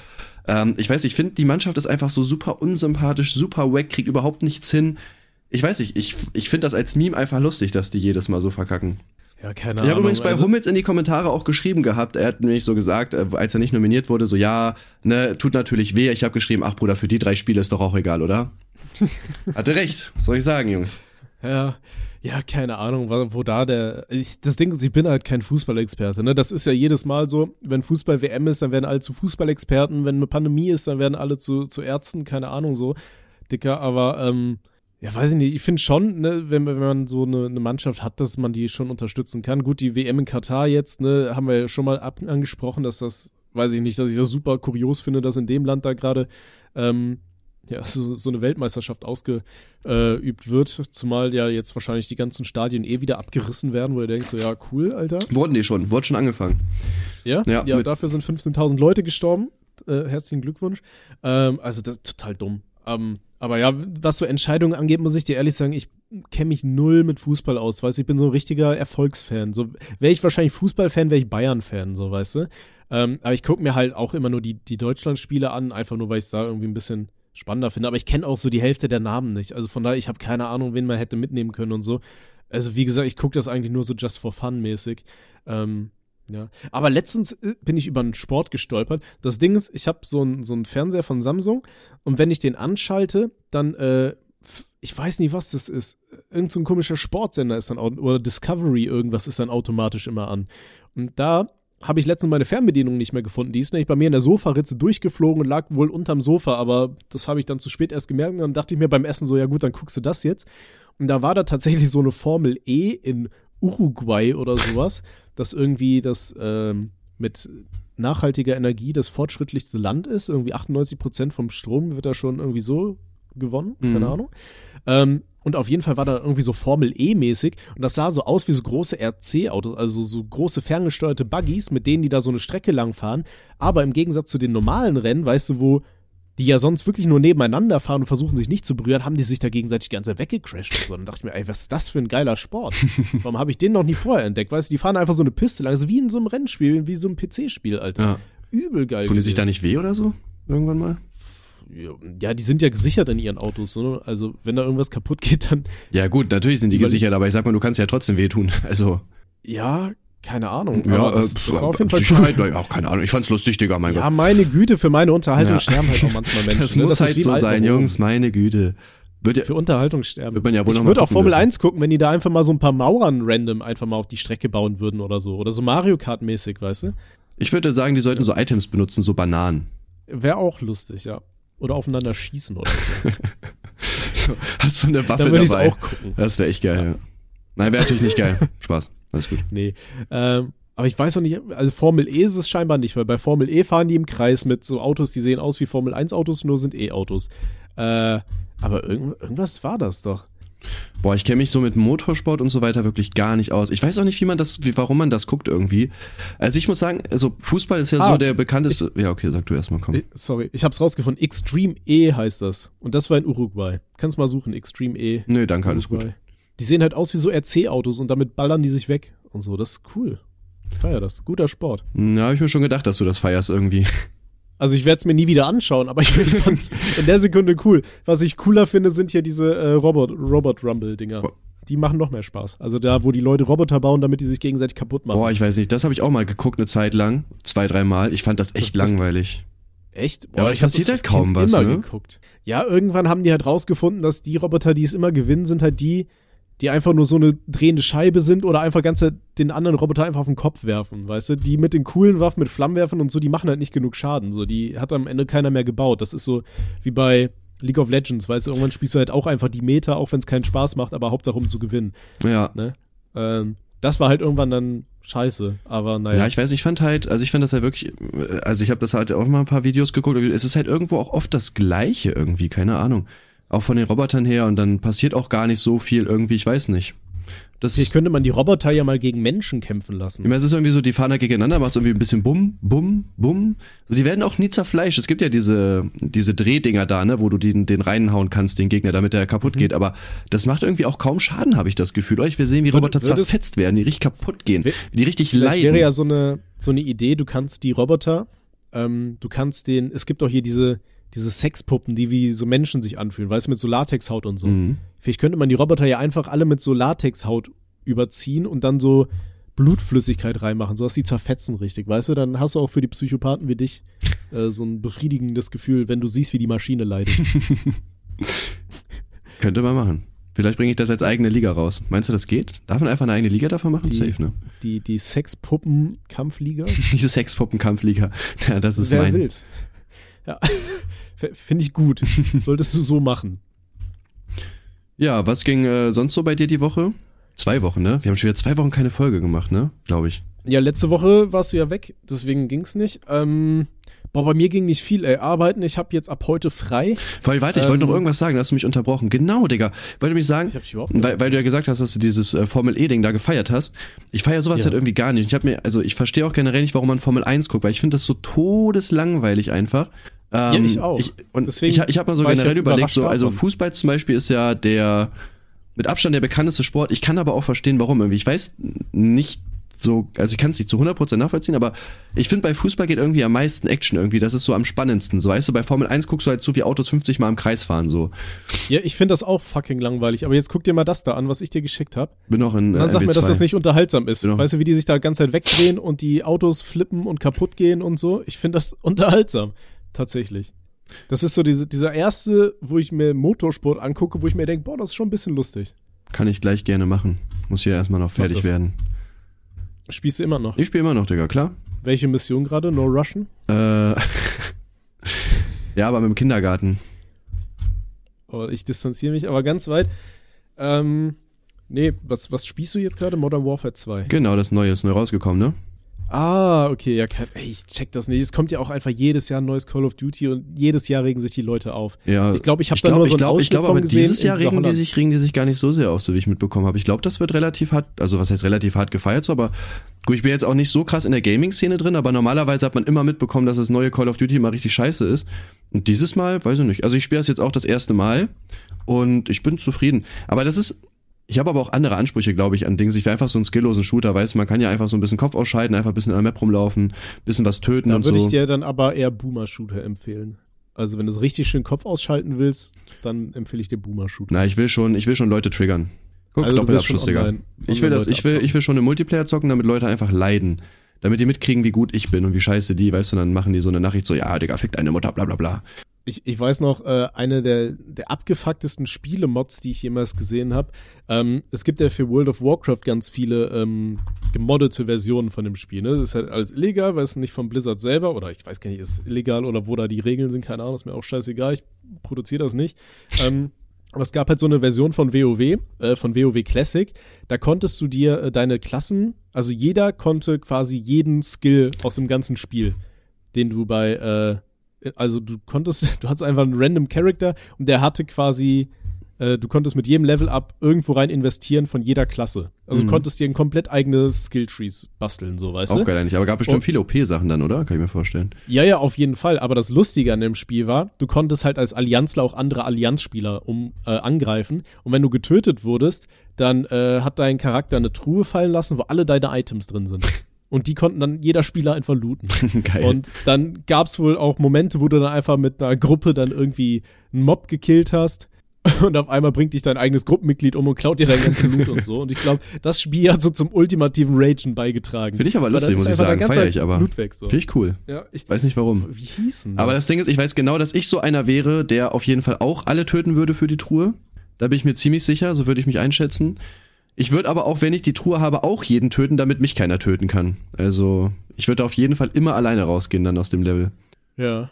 Speaker 2: Ähm, ich weiß, ich finde die Mannschaft ist einfach so super unsympathisch, super wack, kriegt überhaupt nichts hin. Ich weiß nicht, ich, ich finde das als Meme einfach lustig, dass die jedes Mal so verkacken.
Speaker 3: Ja, keine
Speaker 2: Ich habe
Speaker 3: Ahnung.
Speaker 2: übrigens bei
Speaker 3: also-
Speaker 2: Hummels in die Kommentare auch geschrieben gehabt. Er hat nämlich so gesagt, äh, als er nicht nominiert wurde, so ja, ne, tut natürlich weh. Ich habe geschrieben, ach Bruder, für die drei Spiele ist doch auch egal, oder? Hatte recht, was soll ich sagen, Jungs?
Speaker 3: Ja, Ja, keine Ahnung, wo, wo da der. Ich, das Ding ist, ich bin halt kein Fußballexperte. Ne? Das ist ja jedes Mal so, wenn Fußball-WM ist, dann werden alle zu Fußballexperten. Wenn eine Pandemie ist, dann werden alle zu, zu Ärzten, keine Ahnung so. Dicker, aber ähm, ja, weiß ich nicht. Ich finde schon, ne, wenn, wenn man so eine, eine Mannschaft hat, dass man die schon unterstützen kann. Gut, die WM in Katar jetzt, ne, haben wir ja schon mal ab, angesprochen, dass das, weiß ich nicht, dass ich das super kurios finde, dass in dem Land da gerade ähm, ja, so, so eine Weltmeisterschaft ausgeübt wird, zumal ja jetzt wahrscheinlich die ganzen Stadien eh wieder abgerissen werden, wo du denkst, so, ja, cool, Alter.
Speaker 2: Wurden die schon, wurde schon angefangen.
Speaker 3: Ja, ja, ja dafür sind 15.000 Leute gestorben. Äh, herzlichen Glückwunsch. Ähm, also das ist total dumm. Ähm, aber ja, was so Entscheidungen angeht, muss ich dir ehrlich sagen, ich kenne mich null mit Fußball aus, weißt du, ich bin so ein richtiger Erfolgsfan. So wäre ich wahrscheinlich Fußballfan, wäre ich Bayern-Fan, so weißt du. Ähm, aber ich gucke mir halt auch immer nur die, die Deutschland-Spiele an, einfach nur, weil ich es da irgendwie ein bisschen spannender finde. Aber ich kenne auch so die Hälfte der Namen nicht. Also von daher, ich habe keine Ahnung, wen man hätte mitnehmen können und so. Also wie gesagt, ich gucke das eigentlich nur so just for fun mäßig. Ähm, ja. Aber letztens äh, bin ich über einen Sport gestolpert. Das Ding ist, ich habe so einen so Fernseher von Samsung und wenn ich den anschalte, dann, äh, ich weiß nicht, was das ist. Irgend so ein komischer Sportsender ist dann, oder Discovery irgendwas ist dann automatisch immer an. Und da habe ich letztens meine Fernbedienung nicht mehr gefunden. Die ist nämlich bei mir in der Sofaritze durchgeflogen und lag wohl unterm Sofa, aber das habe ich dann zu spät erst gemerkt. Und dann dachte ich mir beim Essen so, ja gut, dann guckst du das jetzt. Und da war da tatsächlich so eine Formel E in Uruguay oder sowas, das irgendwie das ähm, mit nachhaltiger Energie das fortschrittlichste Land ist. Irgendwie 98 Prozent vom Strom wird da schon irgendwie so gewonnen, keine mhm. Ahnung. Ähm, und auf jeden Fall war da irgendwie so Formel E-mäßig und das sah so aus wie so große RC-Autos, also so große ferngesteuerte Buggies, mit denen die da so eine Strecke lang fahren. Aber im Gegensatz zu den normalen Rennen, weißt du, wo die ja sonst wirklich nur nebeneinander fahren und versuchen sich nicht zu berühren, haben die sich da gegenseitig die ganze Zeit weggecrashed und so. Dann dachte ich mir, ey, was ist das für ein geiler Sport? Warum habe ich den noch nie vorher entdeckt? Weißt du, die fahren einfach so eine Piste lang, also wie in so einem Rennspiel, wie so einem PC-Spiel, Alter. Ja. Übel geil.
Speaker 2: Tun die sich da nicht weh oder so? Irgendwann mal?
Speaker 3: ja, die sind ja gesichert in ihren Autos, ne? Also, wenn da irgendwas kaputt geht, dann.
Speaker 2: Ja, gut, natürlich sind die gesichert, aber ich sag mal, du kannst ja trotzdem wehtun. Also.
Speaker 3: Ja, keine Ahnung.
Speaker 2: Ja, das, das war auf jeden Fall cool. ja, keine Ahnung. Ich fand's lustig, Digga, mein
Speaker 3: ja,
Speaker 2: Gott.
Speaker 3: Ja, meine Güte, für meine Unterhaltung ja. sterben halt auch manchmal Menschen.
Speaker 2: Das ne? muss das halt so sein, Jungs, meine Güte.
Speaker 3: Wird ja, für Unterhaltung sterben.
Speaker 2: Wird man ja wohl
Speaker 3: ich würde auch Formel dürfen. 1 gucken, wenn die da einfach mal so ein paar Mauern random einfach mal auf die Strecke bauen würden oder so. Oder so Mario Kart mäßig, weißt du?
Speaker 2: Ich würde sagen, die sollten so Items benutzen, so Bananen.
Speaker 3: Wäre auch lustig, ja. Oder aufeinander schießen oder so.
Speaker 2: so hast du eine Waffe
Speaker 3: da
Speaker 2: dabei?
Speaker 3: Ich auch gucken.
Speaker 2: Das wäre echt geil, ja. ja. Nein, wäre natürlich nicht geil. Spaß. Alles gut.
Speaker 3: Nee. Ähm, aber ich weiß noch nicht, also Formel E ist es scheinbar nicht, weil bei Formel E fahren die im Kreis mit so Autos, die sehen aus wie Formel 1 Autos, nur sind E-Autos. Äh, aber irgend, irgendwas war das doch.
Speaker 2: Boah, ich kenne mich so mit Motorsport und so weiter wirklich gar nicht aus. Ich weiß auch nicht, wie man das, wie, warum man das guckt irgendwie. Also ich muss sagen, also Fußball ist ja ah, so der bekannteste. Ich, ja, okay, sag du erstmal, komm.
Speaker 3: Sorry, ich hab's rausgefunden. Extreme E heißt das. Und das war in Uruguay. Kannst mal suchen, Extreme E.
Speaker 2: Nö, danke, alles gut.
Speaker 3: Die sehen halt aus wie so RC-Autos und damit ballern die sich weg und so. Das ist cool. Ich feier das. Guter Sport.
Speaker 2: Na, hab ich mir schon gedacht, dass du das feierst irgendwie.
Speaker 3: Also ich werde es mir nie wieder anschauen, aber ich fand's in der Sekunde cool. Was ich cooler finde, sind hier diese äh, Robot, Robot Rumble-Dinger. Die machen noch mehr Spaß. Also da, wo die Leute Roboter bauen, damit die sich gegenseitig kaputt machen.
Speaker 2: Boah, ich weiß nicht. Das habe ich auch mal geguckt eine Zeit lang. Zwei, dreimal. Ich fand das echt das, langweilig.
Speaker 3: Echt?
Speaker 2: Boah, ja, aber ich passiert halt kaum was,
Speaker 3: immer ne? geguckt. Ja, irgendwann haben die halt rausgefunden, dass die Roboter, die es immer gewinnen, sind halt die, die einfach nur so eine drehende Scheibe sind oder einfach ganze den anderen Roboter einfach auf den Kopf werfen, weißt du? Die mit den coolen Waffen, mit Flammenwerfern und so, die machen halt nicht genug Schaden. So, die hat am Ende keiner mehr gebaut. Das ist so wie bei League of Legends, weißt du, irgendwann spielst du halt auch einfach die Meter, auch wenn es keinen Spaß macht, aber Hauptsache um zu gewinnen.
Speaker 2: Ja.
Speaker 3: Ne? Ähm, das war halt irgendwann dann scheiße, aber naja.
Speaker 2: Ja, ich weiß, ich fand halt, also ich fand das halt wirklich, also ich habe das halt auch mal ein paar Videos geguckt, es ist halt irgendwo auch oft das Gleiche irgendwie, keine Ahnung auch von den Robotern her und dann passiert auch gar nicht so viel irgendwie, ich weiß nicht.
Speaker 3: Das Vielleicht könnte man die Roboter ja mal gegen Menschen kämpfen lassen.
Speaker 2: Ich meine, es ist irgendwie so, die fahren da gegeneinander, macht irgendwie ein bisschen Bumm, Bumm, Bumm. Also die werden auch nie zerfleischt. Es gibt ja diese, diese Drehdinger da, ne, wo du den, den reinhauen kannst, den Gegner, damit der kaputt mhm. geht. Aber das macht irgendwie auch kaum Schaden, habe ich das Gefühl. Ich will sehen, wie Roboter Würde, zerfetzt werden, die richtig kaputt gehen, die richtig leiden.
Speaker 3: wäre ja so eine, so eine Idee, du kannst die Roboter, ähm, du kannst den, es gibt auch hier diese, diese Sexpuppen, die wie so Menschen sich anfühlen, weißt du, mit so Latexhaut und so. Mhm. Vielleicht könnte man die Roboter ja einfach alle mit so Latexhaut überziehen und dann so Blutflüssigkeit reinmachen, sodass die zerfetzen richtig, weißt du? Dann hast du auch für die Psychopathen wie dich äh, so ein befriedigendes Gefühl, wenn du siehst, wie die Maschine leidet.
Speaker 2: könnte man machen. Vielleicht bringe ich das als eigene Liga raus. Meinst du, das geht? Darf man einfach eine eigene Liga davon machen?
Speaker 3: Die-
Speaker 2: Safe, ne?
Speaker 3: Die, die Sexpuppen-Kampfliga.
Speaker 2: Diese Sexpuppen-Kampfliga. Ja, das ist
Speaker 3: Sehr
Speaker 2: mein.
Speaker 3: wild. Ja. Finde ich gut. Solltest du so machen.
Speaker 2: Ja, was ging äh, sonst so bei dir die Woche? Zwei Wochen, ne? Wir haben schon wieder zwei Wochen keine Folge gemacht, ne? Glaube ich.
Speaker 3: Ja, letzte Woche warst du ja weg, deswegen ging's nicht. Ähm, boah, bei mir ging nicht viel, ey. Arbeiten, ich habe jetzt ab heute frei.
Speaker 2: Allem, warte, ich wollte
Speaker 3: Ähm,
Speaker 2: noch irgendwas sagen, da hast du mich unterbrochen. Genau, Digga. Wollte mich sagen,
Speaker 3: Ich überhaupt nicht.
Speaker 2: weil, weil du ja gesagt hast, dass du dieses äh, Formel E-Ding da gefeiert hast. Ich feiere sowas
Speaker 3: Ja.
Speaker 2: halt irgendwie gar nicht. Ich habe mir, also ich verstehe auch generell nicht, warum man Formel 1 guckt, weil ich finde das so todeslangweilig einfach. Ähm,
Speaker 3: ich auch.
Speaker 2: Ich, und
Speaker 3: Deswegen
Speaker 2: ich, ich habe mal so generell
Speaker 3: ja
Speaker 2: überlegt, so, also
Speaker 3: davon.
Speaker 2: Fußball zum Beispiel ist ja der mit Abstand der bekannteste Sport. Ich kann aber auch verstehen, warum irgendwie. Ich weiß nicht so, also ich kann es nicht zu 100% nachvollziehen, aber ich finde bei Fußball geht irgendwie am meisten Action irgendwie. Das ist so am spannendsten. So weißt du, bei Formel 1 guckst du halt so wie Autos 50 Mal im Kreis fahren so.
Speaker 3: Ja, ich finde das auch fucking langweilig. Aber jetzt guck dir mal das da an, was ich dir geschickt habe.
Speaker 2: Bin noch in
Speaker 3: Und dann
Speaker 2: äh,
Speaker 3: sag mir, dass
Speaker 2: MW2.
Speaker 3: das nicht unterhaltsam ist. Weißt du, wie die sich da die ganze Zeit wegdrehen und die Autos flippen und kaputt gehen und so? Ich finde das unterhaltsam. Tatsächlich. Das ist so diese, dieser erste, wo ich mir Motorsport angucke, wo ich mir denke, boah, das ist schon ein bisschen lustig.
Speaker 2: Kann ich gleich gerne machen. Muss hier erstmal noch fertig werden.
Speaker 3: Spielst du immer noch?
Speaker 2: Ich spiele immer noch, Digga, klar.
Speaker 3: Welche Mission gerade? No Russian?
Speaker 2: Äh, ja, aber mit dem Kindergarten.
Speaker 3: Oh, ich distanziere mich aber ganz weit. Ähm, nee, was, was spielst du jetzt gerade? Modern Warfare 2.
Speaker 2: Genau, das Neue ist neu rausgekommen, ne?
Speaker 3: Ah, okay, ja, ey, ich check das nicht. Es kommt ja auch einfach jedes Jahr ein neues Call of Duty und jedes Jahr regen sich die Leute auf.
Speaker 2: Ja.
Speaker 3: Ich glaube, ich habe
Speaker 2: ich
Speaker 3: da nur so
Speaker 2: ich
Speaker 3: einen
Speaker 2: glaube, ich
Speaker 3: Ausschnitt
Speaker 2: glaube,
Speaker 3: von
Speaker 2: aber
Speaker 3: gesehen.
Speaker 2: dieses Jahr regen die sich, regen die sich gar nicht so sehr auf, so wie ich mitbekommen habe. Ich glaube, das wird relativ hart, also was heißt relativ hart gefeiert, so, aber gut, ich bin jetzt auch nicht so krass in der Gaming-Szene drin, aber normalerweise hat man immer mitbekommen, dass das neue Call of Duty immer richtig scheiße ist. Und dieses Mal, weiß ich nicht. Also ich spiele das jetzt auch das erste Mal und ich bin zufrieden. Aber das ist, ich habe aber auch andere Ansprüche, glaube ich, an Dings. Ich will einfach so einen skilllosen Shooter, weißt du, man kann ja einfach so ein bisschen Kopf ausschalten, einfach ein bisschen an der Map rumlaufen, bisschen was töten
Speaker 3: Da
Speaker 2: und
Speaker 3: würde
Speaker 2: so.
Speaker 3: ich dir dann aber eher Boomer-Shooter empfehlen. Also wenn du es richtig schön Kopf ausschalten willst, dann empfehle ich dir Boomer-Shooter.
Speaker 2: Na, ich will schon, ich will schon Leute triggern. Guck,
Speaker 3: Also
Speaker 2: Doppelabschluss, Digga.
Speaker 3: online-
Speaker 2: Ich will das, ich will, ich will schon im Multiplayer zocken, damit Leute einfach leiden. Damit die mitkriegen, wie gut ich bin und wie scheiße die, weißt du, dann machen die so eine Nachricht so, ja, Digga, fick deine Mutter, bla bla bla.
Speaker 3: Ich, ich weiß noch, äh, eine der, der abgefucktesten Spiele-Mods, die ich jemals gesehen habe. Ähm, es gibt ja für World of Warcraft ganz viele ähm, gemoddete Versionen von dem Spiel. Ne? Das ist halt alles illegal, weil es nicht von Blizzard selber, oder ich weiß gar nicht, ist illegal oder wo da die Regeln sind, keine Ahnung, ist mir auch scheißegal, ich produziere das nicht. Ähm, aber es gab halt so eine Version von WoW, äh, von WoW Classic. Da konntest du dir äh, deine Klassen, also jeder konnte quasi jeden Skill aus dem ganzen Spiel, den du bei, äh, also du konntest, du hattest einfach einen random Character und der hatte quasi, äh, du konntest mit jedem Level up irgendwo rein investieren von jeder Klasse. Also
Speaker 2: Mhm.
Speaker 3: du konntest dir ein komplett eigenes Skilltrees basteln, so weißt
Speaker 2: Auch
Speaker 3: du?
Speaker 2: geil eigentlich, aber gab bestimmt
Speaker 3: Und-
Speaker 2: viele OP-Sachen dann, oder? Kann ich mir vorstellen.
Speaker 3: Ja, ja, auf jeden Fall. Aber das Lustige an dem Spiel war, du konntest halt als Allianzler auch andere Allianzspieler um äh, angreifen. Und wenn du getötet wurdest, dann äh, hat dein Charakter eine Truhe fallen lassen, wo alle deine Items drin sind. Und die konnten dann jeder Spieler einfach looten.
Speaker 2: geil.
Speaker 3: Und dann gab's wohl auch Momente, wo du dann einfach mit einer Gruppe dann irgendwie einen Mob gekillt hast. Und auf einmal bringt dich dein eigenes Gruppenmitglied um und klaut dir dein ganzen Loot und so. Und ich glaube, das Spiel hat so zum ultimativen Ragen beigetragen.
Speaker 2: Finde ich aber lustig, muss ich sagen. Feier ich aber.
Speaker 3: Loot weg, so.
Speaker 2: Finde ich cool.
Speaker 3: Ja, ich,
Speaker 2: Weiß nicht warum.
Speaker 3: wie hießen
Speaker 2: Aber das Ding ist, ich weiß genau, dass ich so einer wäre, der auf jeden Fall auch alle töten würde für die Truhe. Da bin ich mir ziemlich sicher, so würde ich mich einschätzen. Ich würde aber auch, wenn ich die Truhe habe, auch jeden töten, damit mich keiner töten kann. Also, ich würde auf jeden Fall immer alleine rausgehen dann aus dem Level.
Speaker 3: Ja.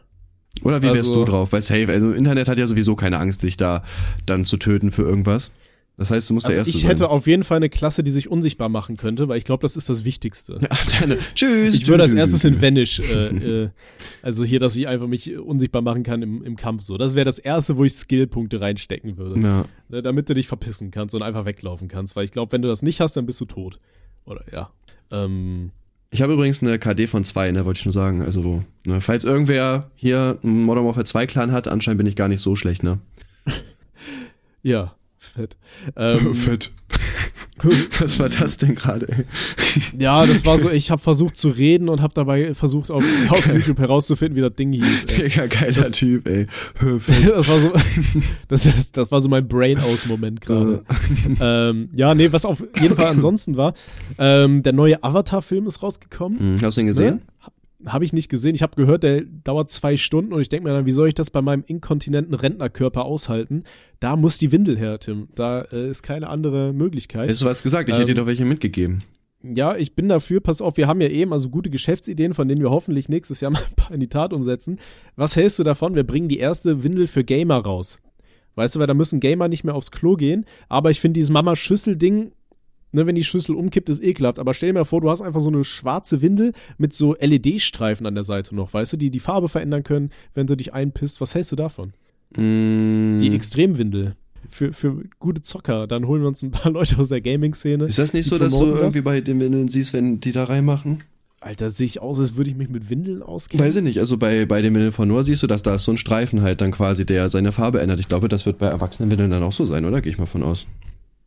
Speaker 2: Oder wie wärst
Speaker 3: Also-
Speaker 2: du drauf? Weil safe, also Internet hat ja sowieso keine Angst, dich da dann zu töten für irgendwas. Das heißt, du musst
Speaker 3: Also
Speaker 2: der Erste
Speaker 3: ich
Speaker 2: sein.
Speaker 3: hätte auf jeden Fall eine Klasse, die sich unsichtbar machen könnte, weil ich glaube, das ist das Wichtigste.
Speaker 2: Tschüss.
Speaker 3: Ich würde als erstes in Vanish, äh, äh, also hier, dass ich einfach mich unsichtbar machen kann im, im Kampf so. Das wäre das erste, wo ich Skillpunkte reinstecken würde.
Speaker 2: Ja.
Speaker 3: Ne, damit du dich verpissen kannst und einfach weglaufen kannst. Weil ich glaube, wenn du das nicht hast, dann bist du tot. Oder ja. Ähm,
Speaker 2: Ich habe übrigens eine KD von zwei, ne, wollte ich nur sagen. Also, ne, falls irgendwer hier einen Modern Warfare 2 Clan hat, anscheinend bin ich gar nicht so schlecht, ne?
Speaker 3: ja, fett. Ähm,
Speaker 2: Fett. Was war das denn gerade, ey?
Speaker 3: ja, das war so, ich habe versucht zu reden und habe dabei versucht, auf, auf YouTube herauszufinden, wie das Ding hieß. Ey.
Speaker 2: Digga, geiler Typ, ey. Fett.
Speaker 3: Das war so, das, das, das war so mein Brain-Aus-Moment gerade. ähm, ja, nee, was auf jeden Fall ansonsten war, ähm, der neue Avatar-Film ist rausgekommen.
Speaker 2: Hm, Hast du ihn gesehen?
Speaker 3: Habe ich nicht gesehen. Ich habe gehört, der dauert zwei Stunden und ich denke mir dann, wie soll ich das bei meinem inkontinenten Rentnerkörper aushalten? Da muss die Windel her, Tim. Da äh, ist keine andere Möglichkeit.
Speaker 2: Hast du was gesagt? Ich
Speaker 3: Ähm,
Speaker 2: hätte dir doch welche mitgegeben.
Speaker 3: Ja, ich bin dafür, pass auf, wir haben ja eben also gute Geschäftsideen, von denen wir hoffentlich nächstes Jahr mal ein paar in die Tat umsetzen. Was hältst du davon? Wir bringen die erste Windel für Gamer raus. Weißt du, weil da müssen Gamer nicht mehr aufs Klo gehen, aber ich finde dieses Mama-Schüssel-Ding, ne, wenn die Schüssel umkippt, ist ekelhaft. Aber stell dir mal vor, du hast einfach so eine schwarze Windel mit so LED-Streifen an der Seite noch, weißt du, die die Farbe verändern können, wenn du dich einpisst. Was hältst du davon?
Speaker 2: Mm,
Speaker 3: Die Extremwindel. Für, für gute Zocker. Dann holen wir uns ein paar Leute aus der Gaming-Szene.
Speaker 2: ist das nicht so, dass du irgendwie bei den Windeln siehst, wenn die da reinmachen?
Speaker 3: Alter, sehe ich aus, als würde ich mich mit Windeln ausgehen.
Speaker 2: Weiß ich nicht. Also bei, bei den Windeln von Noah siehst du, dass da ist so ein Streifen halt dann quasi, der seine Farbe ändert. Ich glaube, das wird bei erwachsenen Windeln dann auch so sein, oder? Gehe ich mal von aus.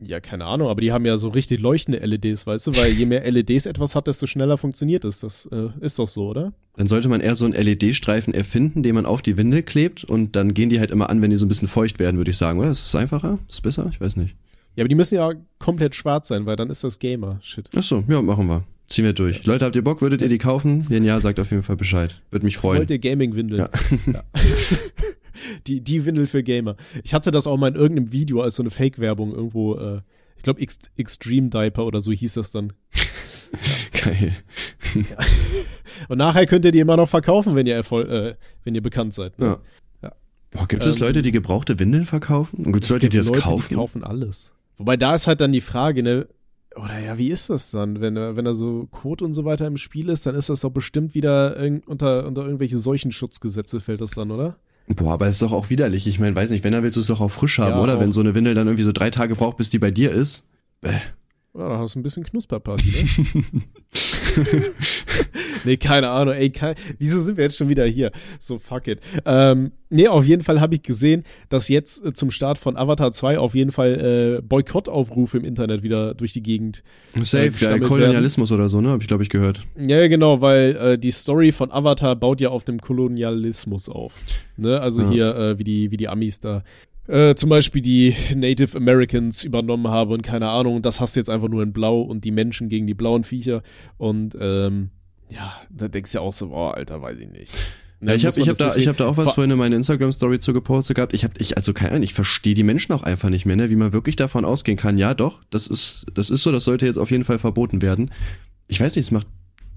Speaker 3: Ja, keine Ahnung, aber die haben ja so richtig leuchtende LEDs, weißt du, weil je mehr LEDs etwas hat, desto schneller funktioniert es. Das äh, ist doch so, oder?
Speaker 2: Dann sollte man eher so einen LED-Streifen erfinden, den man auf die Windel klebt und dann gehen die halt immer an, wenn die so ein bisschen feucht werden, würde ich sagen, oder? Ist das einfacher? Ist das besser? Ich weiß nicht.
Speaker 3: Ja, aber die müssen ja komplett schwarz sein, weil dann ist das Gamer-Shit.
Speaker 2: Ach so, ja, machen wir. Ziehen wir durch. Leute, habt ihr Bock? Würdet ihr die kaufen? Wenn ja, sagt auf jeden Fall Bescheid. Würde mich freuen.
Speaker 3: Wollt ihr Gaming-Windeln?
Speaker 2: Ja.
Speaker 3: Ja. die, die Windel für Gamer. Ich hatte das auch mal in irgendeinem Video als so eine Fake-Werbung irgendwo, äh, ich glaube Ex Extreme Diaper oder so hieß das dann.
Speaker 2: Geil.
Speaker 3: Und nachher könnt ihr die immer noch verkaufen, wenn ihr Erfol äh, wenn ihr bekannt seid. Ne?
Speaker 2: Ja.
Speaker 3: Ja.
Speaker 2: Boah, gibt es
Speaker 3: Ähm,
Speaker 2: Leute, die gebrauchte Windeln verkaufen? Und gibt es Leute, die das
Speaker 3: Leute,
Speaker 2: kaufen?
Speaker 3: Die kaufen alles. Wobei da ist halt dann die Frage, ne, oder ja, wie ist das dann? Wenn, er- wenn da so Code und so weiter im Spiel ist, dann ist das doch bestimmt wieder unter, unter irgendwelche Seuchenschutzgesetze fällt das dann, oder?
Speaker 2: Boah, aber ist doch auch widerlich. Ich meine, weiß nicht, wenn, dann willst du es doch auch frisch haben,
Speaker 3: Ja,
Speaker 2: oder?
Speaker 3: auch.
Speaker 2: Wenn so eine Windel dann irgendwie so drei Tage braucht, bis die bei dir ist. Bäh.
Speaker 3: Ja, da hast du ein bisschen Knusperparty, ne? nee, keine Ahnung, ey, kein, wieso sind wir jetzt schon wieder hier? So, fuck it. Ähm, nee, auf jeden Fall habe ich gesehen, dass jetzt äh, zum Start von Avatar 2 auf jeden Fall äh, Boykottaufrufe im Internet wieder durch die Gegend
Speaker 2: Safe, ja,
Speaker 3: gestammelt
Speaker 2: Kolonialismus oder so, ne? Hab ich, glaube ich, gehört.
Speaker 3: Ja, ja, genau, weil äh, die Story von Avatar baut ja auf dem Kolonialismus auf. Ne? Also
Speaker 2: Ja.
Speaker 3: hier, äh, wie, die, wie die Amis da äh, zum Beispiel die Native Americans übernommen haben und keine Ahnung, das hast du jetzt einfach nur in Blau und die Menschen gegen die blauen Viecher. Und ähm, ja, da denkst du ja auch so, boah, Alter, weiß ich nicht.
Speaker 2: Ja, ich habe ich hab da, ich hab da auch was
Speaker 3: Vor-
Speaker 2: vorhin in meine Instagram-Story zu gepostet gehabt. Ich hab, ich, also keine Ahnung, ich verstehe die Menschen auch einfach nicht mehr, ne? wie man wirklich davon ausgehen kann. Ja, doch, das ist, das ist so, das sollte jetzt auf jeden Fall verboten werden. Ich weiß nicht, es macht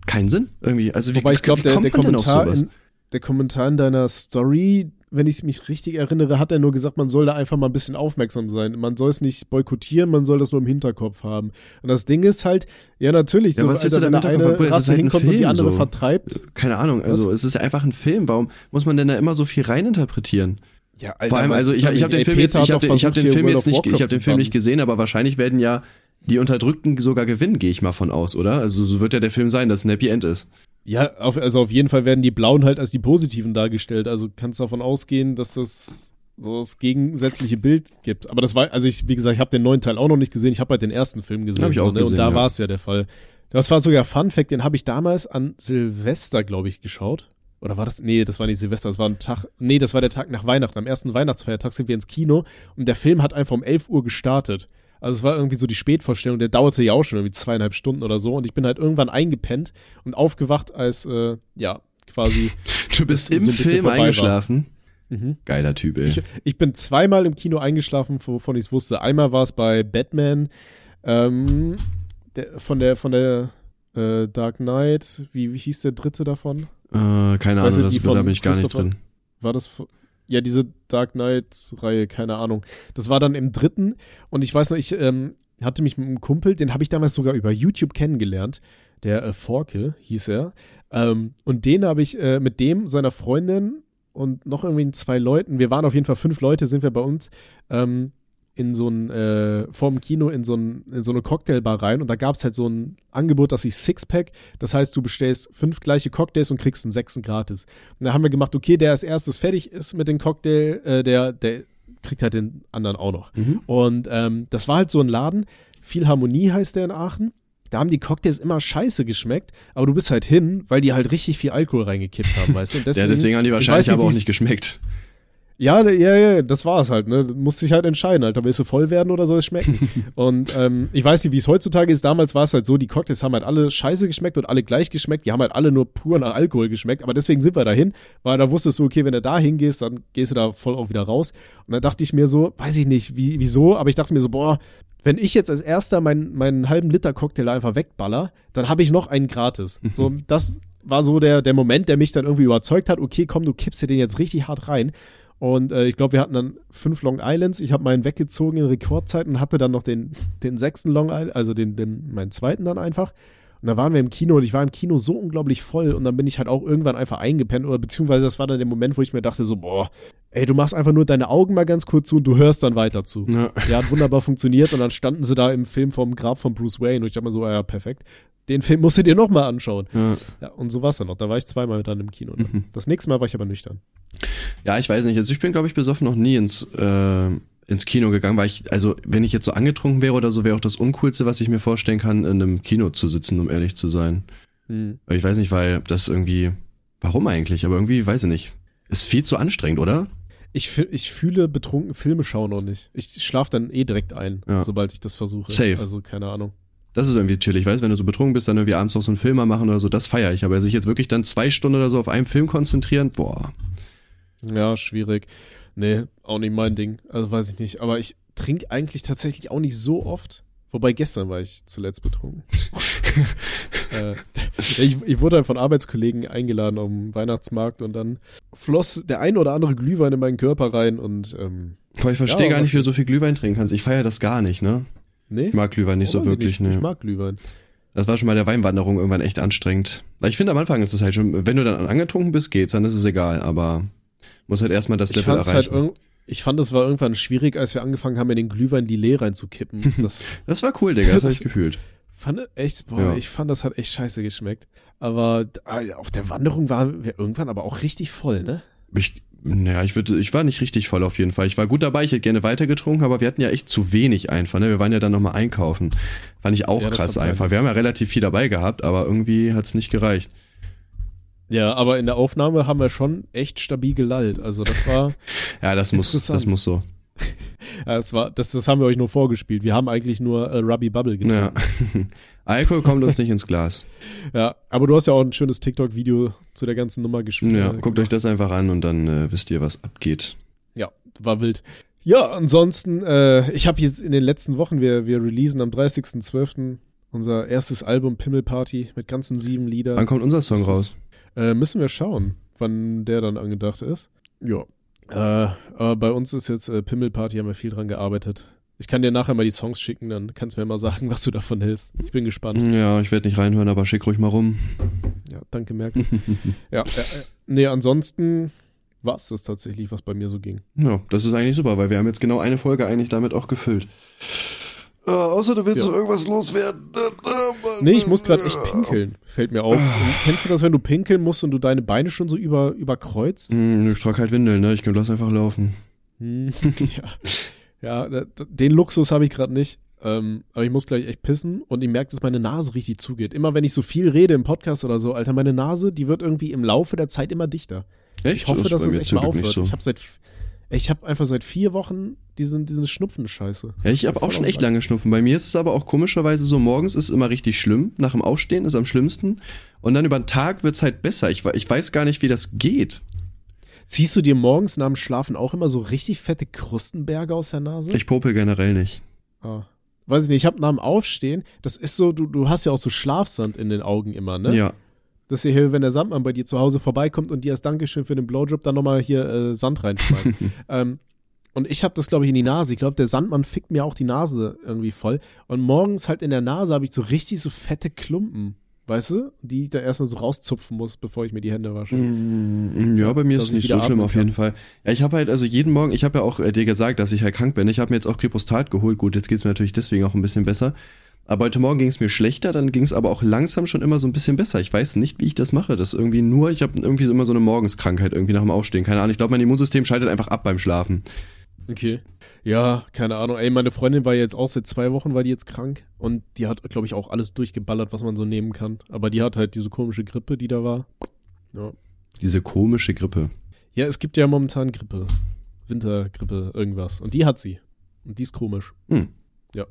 Speaker 2: keinen Sinn irgendwie. Also wie,
Speaker 3: Wobei ich glaube, der,
Speaker 2: kommt
Speaker 3: der, Kommentar
Speaker 2: sowas?
Speaker 3: in, der Kommentar in deiner Story, wenn ich mich richtig erinnere, hat er nur gesagt, man soll da einfach mal ein bisschen aufmerksam sein. Man soll es nicht boykottieren, man soll das nur im Hinterkopf haben. Und das Ding ist halt, ja natürlich,
Speaker 2: Ja,
Speaker 3: so,
Speaker 2: was
Speaker 3: Alter, wenn da eine?
Speaker 2: Es ist
Speaker 3: Rasse
Speaker 2: halt ein
Speaker 3: hinkommt und die
Speaker 2: Film,
Speaker 3: andere
Speaker 2: so.
Speaker 3: vertreibt.
Speaker 2: Keine Ahnung, also es ist ja einfach ein Film. Warum muss man denn da immer so viel reininterpretieren?
Speaker 3: Ja, Alter,
Speaker 2: Vor allem, also ich, ich habe den Film jetzt, ich den, ich hab den Film jetzt nicht, ich habe den Film nicht gesehen, aber wahrscheinlich werden ja die Unterdrückten sogar gewinnen, gehe ich mal von aus, oder? Also so wird ja der Film sein, dass es ein Happy End ist.
Speaker 3: Ja, auf, also auf jeden Fall werden die Blauen halt als die Positiven dargestellt. Also kannst davon ausgehen, dass das so das gegensätzliche Bild gibt. Aber das war, also ich, wie gesagt, ich habe den neuen Teil auch noch nicht gesehen. Ich habe halt den ersten Film gesehen.
Speaker 2: Hab ich auch
Speaker 3: ne?
Speaker 2: gesehen,
Speaker 3: Und da
Speaker 2: ja.
Speaker 3: war es ja der Fall. Das war sogar Fun Fact, den habe ich damals an Silvester, glaube ich, geschaut. Oder war das? Nee, das war nicht Silvester, das war ein Tag. Nee, das war der Tag nach Weihnachten. Am ersten Weihnachtsfeiertag sind wir ins Kino und der Film hat einfach um 11 Uhr gestartet. Also es war irgendwie so die Spätvorstellung, der dauerte ja auch schon irgendwie zweieinhalb Stunden oder so und ich bin halt irgendwann eingepennt und aufgewacht, als, äh, ja, quasi,
Speaker 2: Du bist im
Speaker 3: so ein
Speaker 2: Film
Speaker 3: war.
Speaker 2: eingeschlafen.
Speaker 3: mhm.
Speaker 2: Geiler Typ, ey.
Speaker 3: Ich, ich bin zweimal im Kino eingeschlafen, wovon ich es wusste. Einmal war es bei Batman, ähm, der, von der, von der äh, Dark Knight, wie, wie hieß der dritte davon?
Speaker 2: Äh, keine
Speaker 3: Weißt du,
Speaker 2: Ahnung, das, da bin ich gar nicht drin.
Speaker 3: War das, ja, diese Dark Knight-Reihe, keine Ahnung. Das war dann im dritten und ich weiß noch, ich ähm, hatte mich mit einem Kumpel, den habe ich damals sogar über YouTube kennengelernt, der äh, Forke hieß er. Ähm, und den habe ich äh, mit dem, seiner Freundin und noch irgendwie zwei Leuten, wir waren auf jeden Fall fünf Leute, sind wir bei uns, ähm, in so ein, äh, vorm Kino in so, ein, in so eine Cocktailbar rein und da gab es halt so ein Angebot, das sich Sixpack, das heißt, du bestellst fünf gleiche Cocktails und kriegst einen sechsten gratis. Und da haben wir gemacht, okay, der als erstes fertig ist mit dem Cocktail, äh, der, der kriegt halt den anderen auch noch.
Speaker 2: Mhm.
Speaker 3: Und ähm, das war halt so ein Laden, viel Harmonie heißt der in Aachen. Da haben die Cocktails immer scheiße geschmeckt, aber du bist halt hin, weil die halt richtig viel Alkohol reingekippt haben, weißt du? Und
Speaker 2: Ja, deswegen haben die
Speaker 3: ich
Speaker 2: wahrscheinlich
Speaker 3: weiß
Speaker 2: aber auch nicht geschmeckt.
Speaker 3: Ja, ne, ja, ja, das war es halt, ne? Musste sich halt entscheiden, Alter, willst du voll werden oder soll es schmecken? und ähm, ich weiß nicht, wie es heutzutage ist. Damals war es halt so, die Cocktails haben halt alle scheiße geschmeckt und alle gleich geschmeckt. Die haben halt alle nur pur nach Alkohol geschmeckt. Aber deswegen sind wir dahin, weil da wusstest du, okay, wenn du da hingehst, dann gehst du da voll auch wieder raus. Und dann dachte ich mir so, weiß ich nicht, wie, wieso, aber ich dachte mir so, boah, wenn ich jetzt als erster meinen, meinen halben Liter Cocktail einfach wegballer, dann habe ich noch einen gratis. So, das war so der, der Moment, der mich dann irgendwie überzeugt hat, okay, komm, du kippst dir den jetzt richtig hart rein. Und äh, ich glaube, wir hatten dann fünf Long Islands. Ich habe meinen weggezogen in Rekordzeit und hatte dann noch den, den sechsten Long Island, also den, den, meinen zweiten dann einfach. Und da waren wir im Kino und ich war im Kino so unglaublich voll und dann bin ich halt auch irgendwann einfach eingepennt oder beziehungsweise das war dann der Moment, wo ich mir dachte so, boah, ey, du machst einfach nur deine Augen mal ganz kurz zu und du hörst dann weiter zu.
Speaker 2: Ja.
Speaker 3: Ja, hat wunderbar funktioniert und dann standen sie da im Film vom Grab von Bruce Wayne und ich dachte mir so, ja, perfekt. Den Film musst du dir nochmal anschauen.
Speaker 2: Ja.
Speaker 3: Ja, und so war es dann noch. Da war ich zweimal dann im Kino.
Speaker 2: Mhm.
Speaker 3: Das nächste Mal war ich aber nüchtern.
Speaker 2: Ja, ich weiß nicht. Also ich bin, glaube ich, besoffen noch nie ins, äh, ins Kino gegangen, weil ich, also wenn ich jetzt so angetrunken wäre oder so, wäre auch das Uncoolste, was ich mir vorstellen kann, in einem Kino zu sitzen, um ehrlich zu sein.
Speaker 3: Hm.
Speaker 2: Ich weiß nicht, weil das irgendwie, warum eigentlich? Aber irgendwie, weiß ich nicht. Ist viel zu anstrengend, oder?
Speaker 3: Ich, ich fühle betrunken Filme schauen noch nicht. Ich schlafe dann eh direkt ein,
Speaker 2: Ja.
Speaker 3: sobald ich das versuche.
Speaker 2: Safe.
Speaker 3: Also keine Ahnung.
Speaker 2: Das ist irgendwie chillig, weißt, wenn du so betrunken bist, dann irgendwie abends noch so einen Film mal machen oder so, das feiere ich. Aber sich jetzt wirklich dann zwei Stunden oder so auf einen Film konzentrieren, boah.
Speaker 3: Ja, schwierig. Nee, auch nicht mein Ding. Also weiß ich nicht. Aber ich trinke eigentlich tatsächlich auch nicht so oft. Wobei gestern war ich zuletzt betrunken. äh, ich, ich wurde dann von Arbeitskollegen eingeladen auf den Weihnachtsmarkt und dann floss der ein oder andere Glühwein in meinen Körper rein und ähm,
Speaker 2: Boah, ich verstehe
Speaker 3: Ja,
Speaker 2: gar nicht, wie du so viel Glühwein trinken kannst. Ich feiere das gar nicht, ne?
Speaker 3: nee.
Speaker 2: Ich mag Glühwein nicht so wirklich,
Speaker 3: nicht.
Speaker 2: ne?
Speaker 3: Ich mag Glühwein.
Speaker 2: Das war schon bei der Weinwanderung irgendwann echt anstrengend. Ich finde, am Anfang ist es halt schon, wenn du dann angetrunken bist, geht's, dann ist es egal, aber muss halt erstmal das
Speaker 3: Ich
Speaker 2: Level
Speaker 3: halt
Speaker 2: erreichen.
Speaker 3: irg- ich fand, es war irgendwann schwierig, als wir angefangen haben, in den Glühwein die Lee reinzukippen. Das
Speaker 2: das war cool, Digga, das habe ich gefühlt.
Speaker 3: fand echt, boah,
Speaker 2: Ja.
Speaker 3: ich fand, das hat echt scheiße geschmeckt. Aber ah, auf der Wanderung waren wir irgendwann aber auch richtig voll, ne?
Speaker 2: Ich, naja, ich würde, ich war nicht richtig voll auf jeden Fall. Ich war gut dabei, ich hätte gerne weiter getrunken, aber wir hatten ja echt zu wenig einfach, ne? Wir waren ja dann nochmal einkaufen. Fand ich auch
Speaker 3: Ja,
Speaker 2: krass einfach. Wir haben ja relativ viel dabei gehabt, aber irgendwie hat's nicht gereicht.
Speaker 3: Ja, aber in der Aufnahme haben wir schon echt stabil gelallt. Also das war,
Speaker 2: Ja, das muss, das muss so.
Speaker 3: ja, das war, das, das haben wir euch nur vorgespielt. Wir haben eigentlich nur äh, Ruby Bubble
Speaker 2: Ja.
Speaker 3: getrunken.
Speaker 2: Alkohol kommt uns nicht ins Glas.
Speaker 3: Ja. aber du hast ja auch ein schönes TikTok-Video zu der ganzen Nummer gespielt.
Speaker 2: Ja,
Speaker 3: äh,
Speaker 2: guckt euch das einfach an und dann äh, wisst ihr, was abgeht.
Speaker 3: Ja, war wild. Ja, ansonsten, äh, ich habe jetzt in den letzten Wochen, wir, wir releasen am 30.12. unser erstes Album Pimmel Party mit ganzen sieben Liedern.
Speaker 2: Wann kommt unser Song
Speaker 3: Das
Speaker 2: raus?
Speaker 3: Äh, müssen wir schauen, wann der dann angedacht ist. Ja. Äh, aber bei uns ist jetzt äh, Pimmel Party, haben wir viel dran gearbeitet. Ich kann dir nachher mal die Songs schicken, dann kannst du mir mal sagen, was du davon hältst. Ich bin gespannt.
Speaker 2: Ja, ich werde nicht reinhören, aber schick ruhig mal rum.
Speaker 3: Ja, danke, Merkel. ja, äh, äh, nee, ansonsten war es das tatsächlich, was bei mir so ging.
Speaker 2: Ja, das ist eigentlich super, weil wir haben jetzt genau eine Folge eigentlich damit auch gefüllt. Äh, außer du willst
Speaker 3: Ja.
Speaker 2: noch irgendwas loswerden.
Speaker 3: Nee, ich muss gerade echt pinkeln, fällt mir auf. Und kennst du das, wenn du pinkeln musst und du deine Beine schon so über, überkreuzt?
Speaker 2: Hm, ich trage halt Windeln, ne? Ich kann lass einfach laufen.
Speaker 3: Hm, ja, ja den Luxus habe ich gerade nicht. Ähm, aber ich muss gleich echt pissen und ich merke, dass meine Nase richtig zugeht. Immer wenn ich so viel rede im Podcast oder so, Alter, meine Nase, die wird irgendwie im Laufe der Zeit immer dichter.
Speaker 2: Echt?
Speaker 3: Ich hoffe,
Speaker 2: Das
Speaker 3: dass es echt mal aufhört.
Speaker 2: so.
Speaker 3: Ich habe seit, ich habe einfach seit vier Wochen diesen, diesen Schnupfen-Scheiße.
Speaker 2: Ja, ich habe auch schon echt lange Schnupfen. Bei mir ist es aber auch komischerweise so, morgens ist es immer richtig schlimm. Nach dem Aufstehen ist am schlimmsten. Und dann über den Tag wird's halt besser. Ich, ich weiß gar nicht, wie das geht.
Speaker 3: Ziehst du dir morgens nach dem Schlafen auch immer so richtig fette Krustenberge aus der Nase?
Speaker 2: Ich popel generell nicht.
Speaker 3: Ah. Weiß ich nicht, ich habe nach dem Aufstehen, das ist so, du, du hast ja auch so Schlafsand in den Augen immer, ne?
Speaker 2: Ja.
Speaker 3: Dass ihr hier, wenn der Sandmann bei dir zu Hause vorbeikommt und dir als Dankeschön für den Blowjob dann nochmal hier äh, Sand reinschmeißt. ähm, und ich habe das, glaube ich, in die Nase. Ich glaube, der Sandmann fickt mir auch die Nase irgendwie voll. Und morgens halt in der Nase habe ich so richtig so fette Klumpen, weißt du? Die ich da erstmal so rauszupfen muss, bevor ich mir die Hände wasche.
Speaker 2: Mm, Ja, bei mir
Speaker 3: Dass
Speaker 2: ist es
Speaker 3: ich
Speaker 2: nicht so schlimm auf jeden Fall. Ja, ich habe halt, also jeden Morgen, ich habe ja auch äh, dir gesagt, dass ich halt krank bin. Ich habe mir jetzt auch Kripostat geholt. Gut, jetzt geht's mir natürlich deswegen auch ein bisschen besser. Aber heute Morgen ging es mir schlechter, dann ging es aber auch langsam schon immer so ein bisschen besser. Ich weiß nicht, wie ich das mache. Das ist irgendwie nur, ich habe irgendwie immer so eine Morgenskrankheit irgendwie nach dem Aufstehen. Keine Ahnung, ich glaube, mein Immunsystem schaltet einfach ab beim Schlafen.
Speaker 3: Okay. Ja, keine Ahnung. Ey, meine Freundin war jetzt auch seit zwei Wochen, war die jetzt krank. Und die hat, glaube ich, auch alles durchgeballert, was man so nehmen kann. Aber die hat halt diese komische Grippe, die da war. Ja.
Speaker 2: Diese komische Grippe.
Speaker 3: Ja, es gibt ja momentan Grippe. Wintergrippe, irgendwas. Und die hat sie. Und die ist komisch.
Speaker 2: Hm.
Speaker 3: Ja.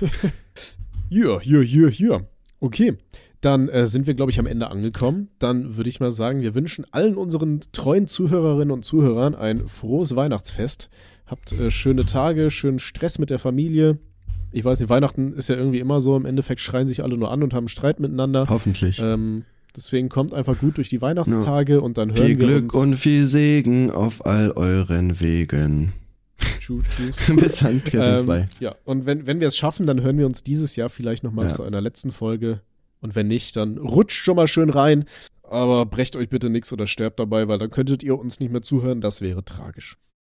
Speaker 3: Ja, ja, ja, ja. Okay. Dann äh, sind wir, glaube ich, am Ende angekommen. Dann würde ich mal sagen, wir wünschen allen unseren treuen Zuhörerinnen und Zuhörern ein frohes Weihnachtsfest. Habt äh, schöne Tage, schönen Stress mit der Familie. Ich weiß nicht, Weihnachten ist ja irgendwie immer so. Im Endeffekt schreien sich alle nur an und haben Streit miteinander.
Speaker 2: Hoffentlich.
Speaker 3: Ähm, deswegen kommt einfach gut durch die Weihnachtstage und dann hören
Speaker 2: viel
Speaker 3: wir
Speaker 2: Glück
Speaker 3: uns.
Speaker 2: und viel Segen auf all euren Wegen.
Speaker 3: Tschüss.
Speaker 2: Bis dann, Kevin
Speaker 3: Ähm,
Speaker 2: 2.
Speaker 3: ja, und wenn, wenn wir es schaffen, dann hören wir uns dieses Jahr vielleicht nochmal
Speaker 2: Ja.
Speaker 3: zu einer letzten Folge. Und wenn nicht, dann rutscht schon mal schön rein. Aber brecht euch bitte nichts oder sterbt dabei, weil dann könntet ihr uns nicht mehr zuhören. Das wäre tragisch.